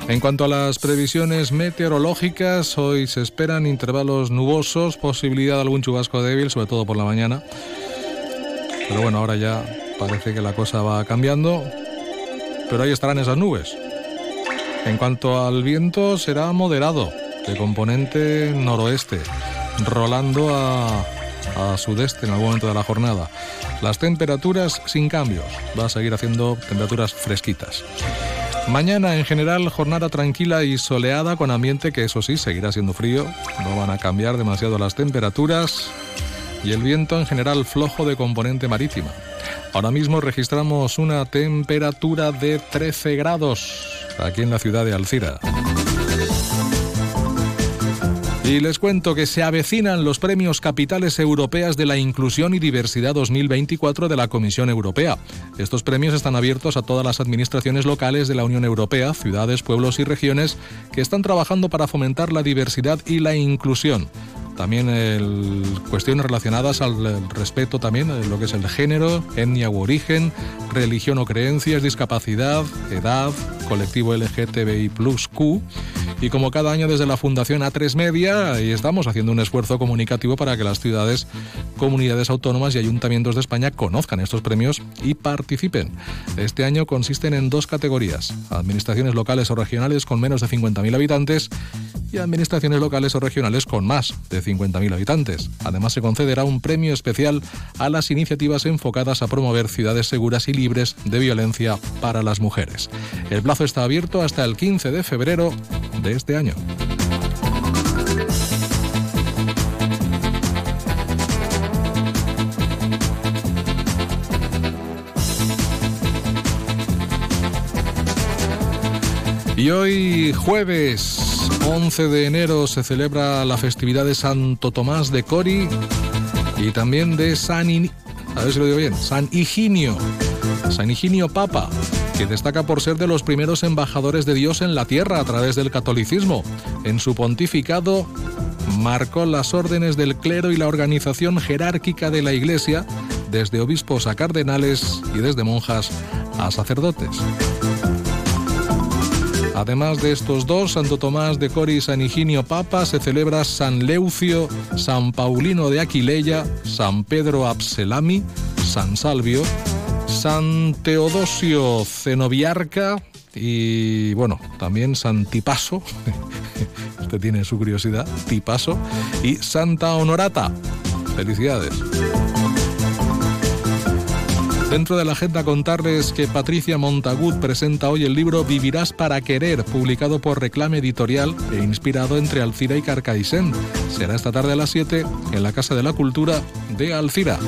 En cuanto a las previsiones meteorológicas, hoy se esperan intervalos nubosos, posibilidad de algún chubasco débil, sobre todo por la mañana. Pero bueno, ahora ya parece que la cosa va cambiando. Pero ahí estarán esas nubes. En cuanto al viento, será moderado, de componente noroeste, rolando a, a sudeste en algún momento de la jornada. Las temperaturas sin cambios. Va a seguir haciendo temperaturas fresquitas. Mañana en general jornada tranquila y soleada con ambiente que eso sí seguirá siendo frío, no van a cambiar demasiado las temperaturas y el viento en general flojo de componente marítima. Ahora mismo registramos una temperatura de 13 grados aquí en la ciudad de Alcira. Y les cuento que se avecinan los premios Capitales Europeas de la Inclusión y Diversidad 2024 de la Comisión Europea. Estos premios están abiertos a todas las administraciones locales de la Unión Europea, ciudades, pueblos y regiones que están trabajando para fomentar la diversidad y la inclusión. También el- cuestiones relacionadas al el respeto también de lo que es el género, etnia u origen, religión o creencias, discapacidad, edad, colectivo LGTBI Q. Y como cada año desde la Fundación A3 Media, ahí estamos haciendo un esfuerzo comunicativo para que las ciudades, comunidades autónomas y ayuntamientos de España conozcan estos premios y participen. Este año consisten en dos categorías, administraciones locales o regionales con menos de 50.000 habitantes y administraciones locales o regionales con más de 50.000 habitantes. Además, se concederá un premio especial a las iniciativas enfocadas a promover ciudades seguras y libres de violencia para las mujeres. El plazo está abierto hasta el 15 de febrero de este año. Y hoy jueves 11 de enero se celebra la festividad de Santo Tomás de Cori y también de San a ver si lo digo bien, San Higinio, San Higinio Papa, que destaca por ser de los primeros embajadores de Dios en la tierra a través del catolicismo. En su pontificado marcó las órdenes del clero y la organización jerárquica de la Iglesia, desde obispos a cardenales y desde monjas a sacerdotes. Además de estos dos, Santo Tomás de Cori y San Higinio Papa, se celebra San Leucio, San Paulino de Aquileia, San Pedro Abselami, San Salvio, San Teodosio Cenobiarca y bueno, también San Tipaso, usted tiene su curiosidad, Tipaso, y Santa Honorata. Felicidades. Dentro de la agenda contarles que Patricia Montagud presenta hoy el libro Vivirás para querer, publicado por Reclame Editorial e inspirado entre Alcira y Carcaixent. Será esta tarde a las 7 en la Casa de la Cultura de Alcira.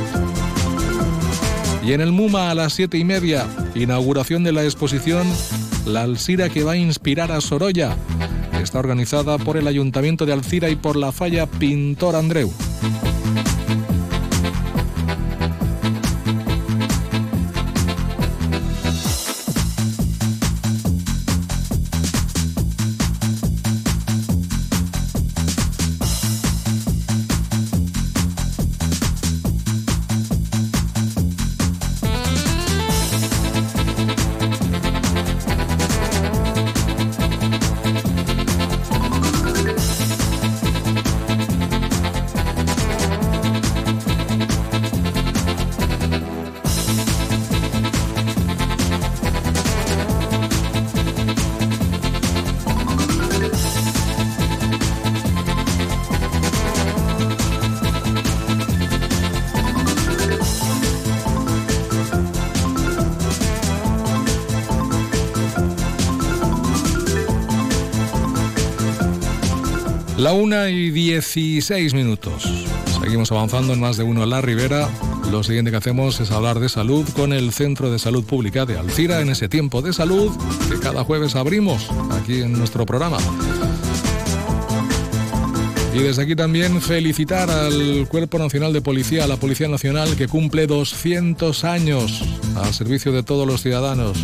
Y en el MUMA a las 7 y media, inauguración de la exposición La Alcira que va a inspirar a Sorolla. Está organizada por el Ayuntamiento de Alcira y por la falla Pintor Andreu. Una y 16 minutos. Seguimos avanzando en más de uno a la Ribera. Lo siguiente que hacemos es hablar de salud con el Centro de Salud Pública de Alcira en ese tiempo de salud que cada jueves abrimos aquí en nuestro programa. Y desde aquí también felicitar al Cuerpo Nacional de Policía, a la Policía Nacional que cumple 200 años al servicio de todos los ciudadanos.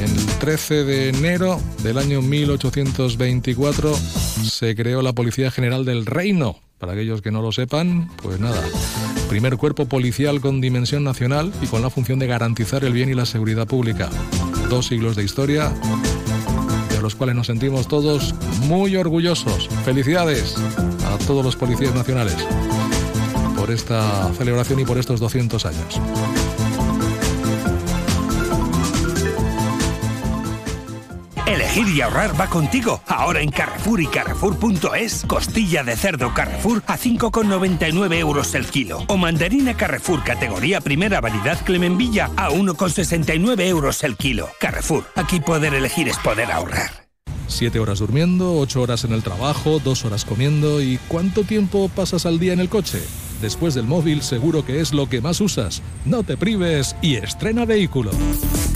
El 13 de enero del año 1824 se creó la Policía General del Reino. Para aquellos que no lo sepan, pues nada, primer cuerpo policial con dimensión nacional y con la función de garantizar el bien y la seguridad pública. Dos siglos de historia de los cuales nos sentimos todos muy orgullosos. Felicidades a todos los policías nacionales por esta celebración y por estos 200 años. Elegir y ahorrar va contigo. Ahora en Carrefour y Carrefour.es, costilla de cerdo Carrefour a 5,99 euros el kilo. O mandarina Carrefour categoría primera variedad Clemenvilla a 1,69 euros el kilo. Carrefour, aquí poder elegir es poder ahorrar. Siete horas durmiendo, ocho horas en el trabajo, dos horas comiendo y ¿cuánto tiempo pasas al día en el coche? Después del móvil seguro que es lo que más usas. No te prives y estrena vehículo.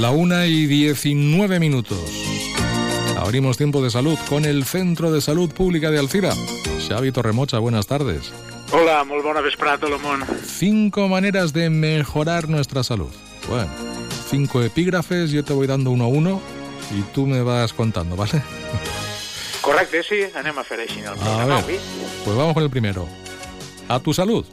La una y 19 minutos. Abrimos tiempo de salud con el Centro de Salud Pública de Alcira. Xavi Torremocha, buenas tardes. Hola, molt bona vesprada a tot el món. Cinco maneras de mejorar nuestra salud. Bueno, cinco epígrafes, yo te voy dando uno a uno y tú me vas contando, ¿vale? Correcte, sí, anem a fer així el A ver, pues vamos con el primero. A tu salud.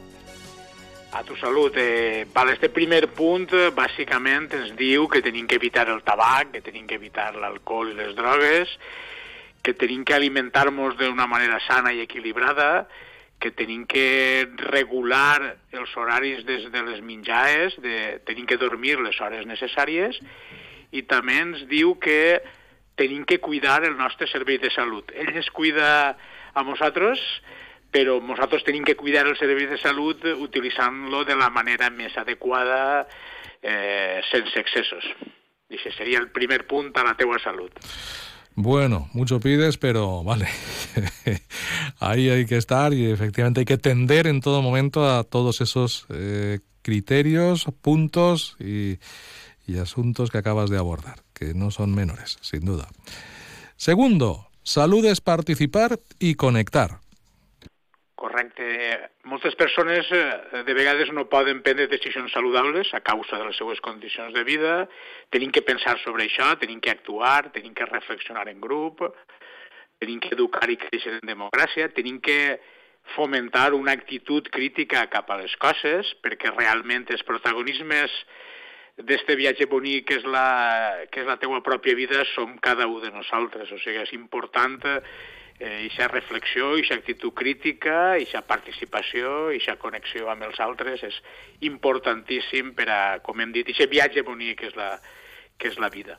A tu salut. Eh, val, este primer punt eh, bàsicament ens diu que tenim que evitar el tabac, que tenim que evitar l'alcohol i les drogues, que tenim que alimentar-nos d'una manera sana i equilibrada, que tenim que regular els horaris des de les menjaes, de, tenim que dormir les hores necessàries, i també ens diu que tenim que cuidar el nostre servei de salut. Ell es cuida a nosaltres, però nosaltres tenim que cuidar el servei de salut utilitzant-lo de la manera més adequada, eh, sense excessos. I això seria el primer punt a la teua salut. Bueno, mucho pides, pero vale. Ahí hay que estar y efectivamente hay que tender en todo momento a todos esos eh, criterios, puntos y asuntos que acabas de abordar, que no son menores, sin duda. Segundo, salud es participar y conectar. Correcte. Moltes persones eh, de vegades no poden prendre decisions saludables a causa de les seues condicions de vida. Tenim que pensar sobre això, tenim que actuar, tenim que reflexionar en grup, tenim que educar i créixer en democràcia, tenim que fomentar una actitud crítica cap a les coses, perquè realment els protagonismes d'este viatge bonic que és, la, que és la teua pròpia vida som cada un de nosaltres. O sigui, és important eh, ixa reflexió, ixa actitud crítica, ixa participació, ixa connexió amb els altres és importantíssim per a, com hem dit, ixe viatge bonic que és la, que és la vida.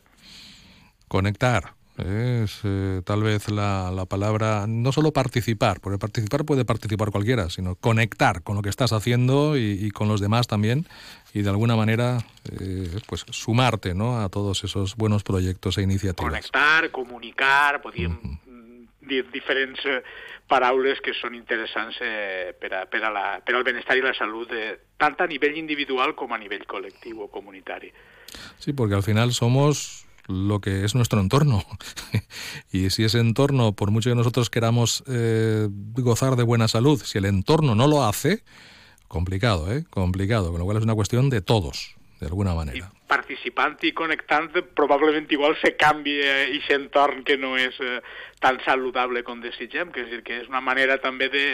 Conectar. Es eh, tal vez la, la palabra, no solo participar, porque participar puede participar cualquiera, sino conectar con lo que estás haciendo y, y con los demás también y de alguna manera eh, pues sumarte ¿no? a todos esos buenos proyectos e iniciativas. Connectar, comunicar, podríem dir diferents eh, que són interessants eh, per, a, per, a la, per al benestar i la salut, tant a nivell individual com a nivell col·lectiu o comunitari. Sí, porque al final somos lo que es nuestro entorno. y si ese entorno, por mucho que nosotros queramos eh, gozar de buena salud, si el entorno no lo hace, complicado, ¿eh? Complicado, con lo cual es una cuestión de todos, de alguna manera. Participant i connectant, probablement igual se canvia aquest entorn que no és eh, tan saludable com desitgem, que és dir, que és una manera també de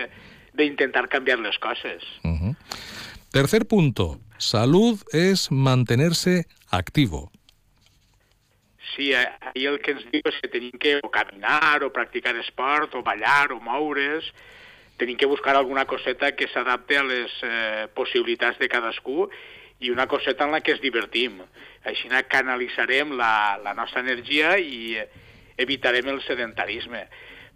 d'intentar canviar les coses. Ujú. Tercer punto, salud es mantenerse activo. Sí, eh, ahir el que ens diu és que tenim que o caminar, o practicar esport, o ballar, o moure's, tenim que buscar alguna coseta que s'adapte a les eh, possibilitats de cadascú i una coseta en la que es divertim. Així canalitzarem la, la nostra energia i evitarem el sedentarisme.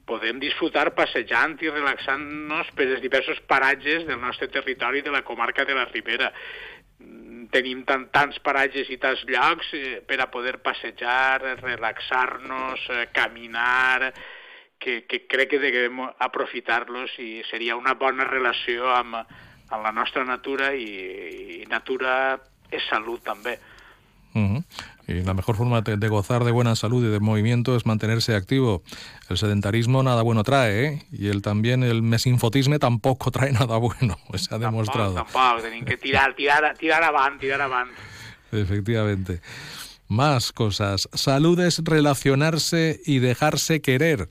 Podem disfrutar passejant i relaxant-nos per els diversos paratges del nostre territori de la comarca de la Ribera. Mm, Tenim tant, tants paratges i tants llocs eh, per a poder passejar, relaxar-nos, eh, caminar, que, que crec que devem aprofitar-los i seria una bona relació amb, amb la nostra natura i, i natura és salut també. Ujú. Y la mejor forma de, gozar de buena salud y de movimiento es mantenerse activo. El sedentarismo nada bueno trae, ¿eh? Y el también el mesinfotisme tampoco trae nada bueno, se ha demostrado. Tampoc, tenim que tirar, tirar, tirar. Efectivamente. Más cosas. Salud es relacionarse y dejarse querer.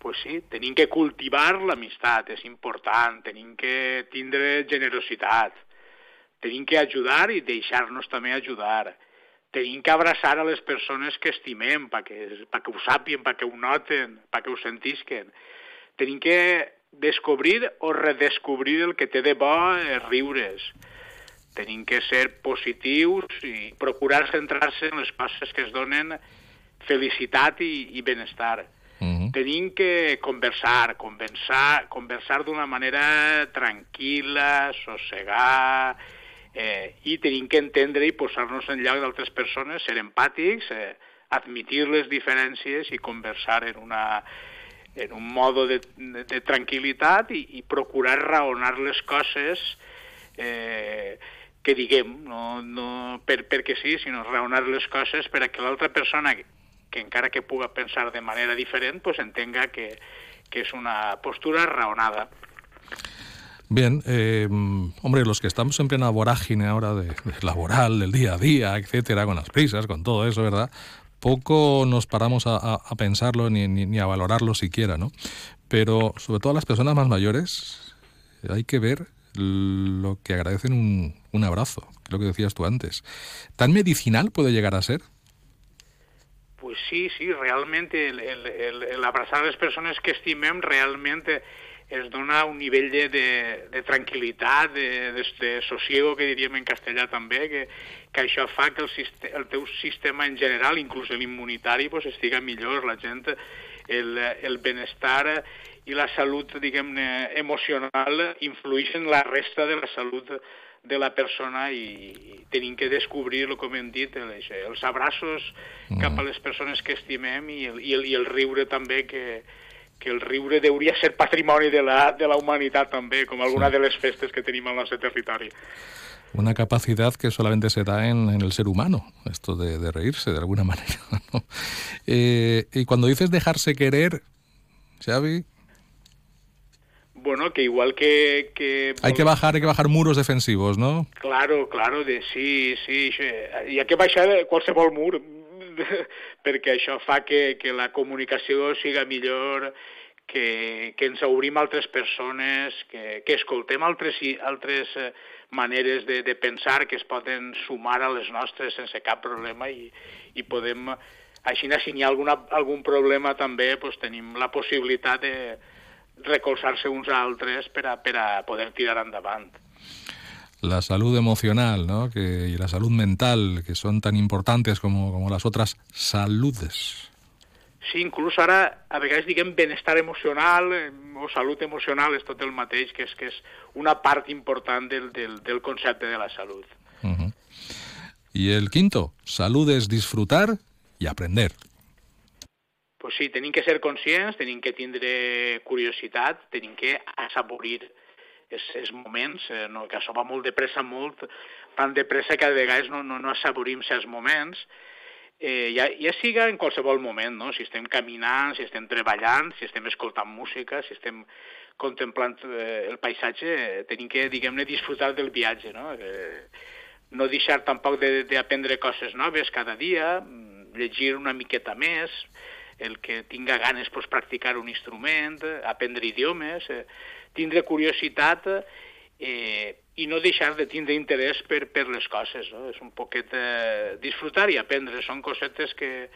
Pues sí, tenim que cultivar l'amistat, és important, tenim que tindre generositat, tenim que ajudar i deixar-nos també ajudar, tenim que abraçar a les persones que estimem perquè, perquè ho sàpien, perquè ho noten, perquè ho sentisquen. Tenim que descobrir o redescobrir el que té de bo els riures. Tenim que ser positius i procurar centrar-se en les coses que es donen felicitat i, i benestar. Tenim que conversar, conversar, conversar d'una manera tranquil·la, sossegar, eh, i tenim que entendre i posar-nos en lloc d'altres persones, ser empàtics, eh, admitir les diferències i conversar en, una, en un modo de, de, de tranquil·litat i, i procurar raonar les coses eh, que diguem, no, no per, perquè sí, sinó raonar les coses per a que l'altra persona que, encara que puga pensar de manera diferent, pues entenga que, que es una postura raonada. Bien, eh, hombre, los que estamos en plena vorágine ahora de, laboral, del día a día, etcétera, con las prisas, con todo eso, ¿verdad? poco nos paramos a, pensarlo ni, ni- a valorarlo siquiera, ¿no? Pero sobre todo a las personas más mayores hay que ver lo que agradecen un, un abrazo, lo que decías tú antes. ¿Tan medicinal puede llegar a ser? Pues sí, sí, realment el, el, el, el abraçar les persones que estimem realment es dona un nivell de, de, de tranquil·litat, de, de, de sosiego, que diríem en castellà també, que, que això fa que el, el teu sistema en general, inclús l'immunitari, pues, estiga millor, la gent, el, el benestar i la salut, diguem-ne, emocional influeixen la resta de la salut de la persona i, tenim que descobrir, el com hem dit, el, els abraços cap a les persones que estimem i el, i el, i el riure també, que, que el riure hauria ser patrimoni de la, de la humanitat també, com alguna de les festes que tenim al nostre territori. Una capacidad que solamente se da en, en el ser humano, esto de, de reírse de alguna manera. ¿no? Eh, y cuando dices dejarse querer, Xavi, Bueno, que igual que... que hay que bajar, hay que bajar muros defensivos, ¿no? Claro, claro, de, sí, sí, hi ha que baixar qualsevol mur, perquè això fa que, que la comunicació siga millor, que, que ens obrim a altres persones, que, que escoltem altres, altres eh, maneres de, de pensar que es poden sumar a les nostres sense cap problema i, i podem, així, si n'hi ha alguna, algun problema també, doncs tenim la possibilitat de recolzar-se uns a altres per a, per a poder tirar endavant. La salud emocional, ¿no? Que, y la salud mental, que son tan importantes como, como las otras saludes. Sí, inclús ara, a vegades diguem benestar emocional o salut emocional és tot el mateix, que és, que és una part important del, del, del concepte de la salut. Ujú. Y el quinto, salud es disfrutar y aprender. Pues sí, tenim que ser conscients, tenim que tindre curiositat, tenim que assaborir els moments, eh, no, que això va molt de pressa, molt, tan de pressa que a vegades no, no, no assaborim certs moments, eh, ja, ja siga en qualsevol moment, no? si estem caminant, si estem treballant, si estem escoltant música, si estem contemplant eh, el paisatge, eh, tenim que, diguem-ne, disfrutar del viatge, no? Eh, no deixar tampoc de- d'aprendre coses noves cada dia, mm, llegir una miqueta més, el que tinga ganes pues, practicar un instrument, aprendre idiomes, eh, tindre curiositat eh, i no deixar de tindre interès per, per les coses. No? És un poquet eh, disfrutar i aprendre. Són cosetes que,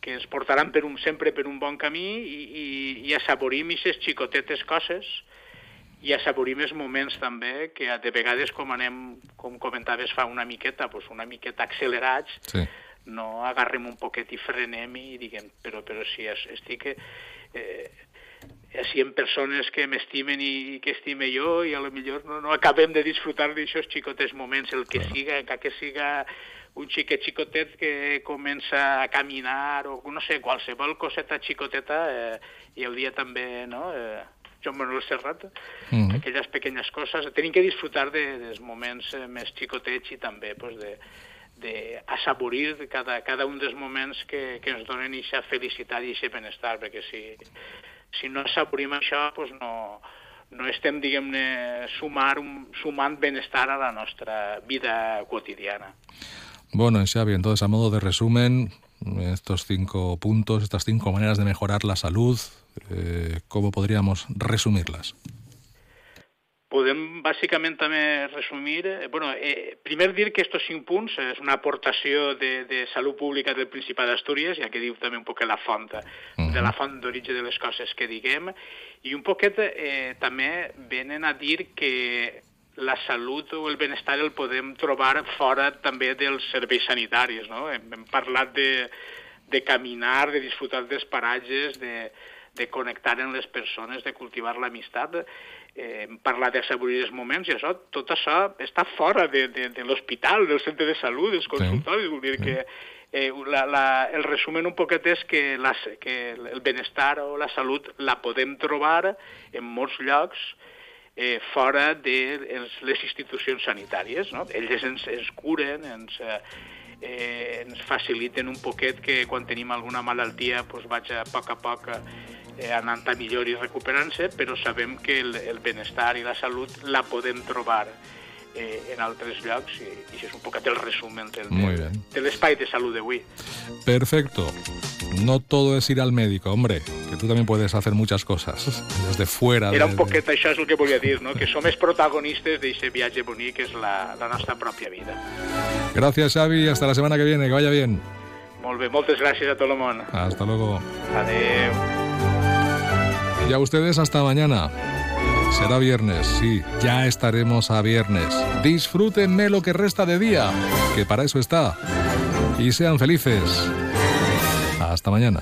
que ens portaran per un, sempre per un bon camí i, i, i assaborim aquestes xicotetes coses i assaborim els moments també que de vegades com anem, com comentaves fa una miqueta, pues una miqueta accelerats, Sí. No agarrem un poquet i frenem i diguem, però, però si es, estic eh, així en persones que m'estimen i que estime jo i a lo millor no, no acabem de disfrutar d'aixòs xicotes moments, el que siga, que, que siga un xiquet xicotet que comença a caminar o no sé, qualsevol coseta xicoteta eh, i el dia també, no?, eh, Joan Manuel Serrat, Mhm. aquelles pequeñas coses, tenim que disfrutar de, dels moments eh, més xicotets i també pues, de, de assaborir cada, cada un dels moments que, que ens donen aquesta felicitat i aquest benestar, perquè si, si no assaborim això, pues no, no estem, diguem-ne, sumar, sumant benestar a la nostra vida quotidiana. Bueno, Xavi, entonces, a modo de resumen, estos cinco puntos, estas cinco maneras de mejorar la salud, eh, ¿cómo podríamos resumirlas? Podem bàsicament també resumir, eh, bueno, eh, primer dir que estos cinc punts és una aportació de, de salut pública del Principat d'Astúries, ja que diu també un poc la font, de la font d'origen de les coses que diguem, i un poquet eh, també venen a dir que la salut o el benestar el podem trobar fora també dels serveis sanitaris, no? Hem, hem parlat de, de caminar, de disfrutar dels paratges, de, de connectar amb les persones, de cultivar l'amistat, eh, hem parlat d'assaborir els moments i això, tot això està fora de, de, de l'hospital, del centre de salut, dels consultoris, vull dir que eh, la, la, el resumen un poquet és que, les, que el benestar o la salut la podem trobar en molts llocs eh, fora de les institucions sanitàries. No? Elles ens, ens curen, ens, eh, eh, ens faciliten un poquet que quan tenim alguna malaltia pues, vaig a poc a poc eh, anant a millor i recuperant-se, però sabem que el, el benestar i la salut la podem trobar eh, en altres llocs i, i això és un poquet el resumen del, bien. de l'espai de salut d'avui. Perfecto. No todo es ir al médico, hombre, que tú también puedes hacer muchas cosas desde fuera. Era de- un poquet això és el que volia dir, no? que som els protagonistes d'aquest viatge bonic que és la, la nostra pròpia vida. de- Gracias, Xavi. Hasta la semana que viene. Que vaya bien. Molt bé, moltes gràcies a tot el món. Hasta luego. Adeu. Y a ustedes hasta mañana. Será viernes, sí, ya estaremos a viernes. Disfrútenme lo que resta de día, que para eso está. Y sean felices. Hasta mañana.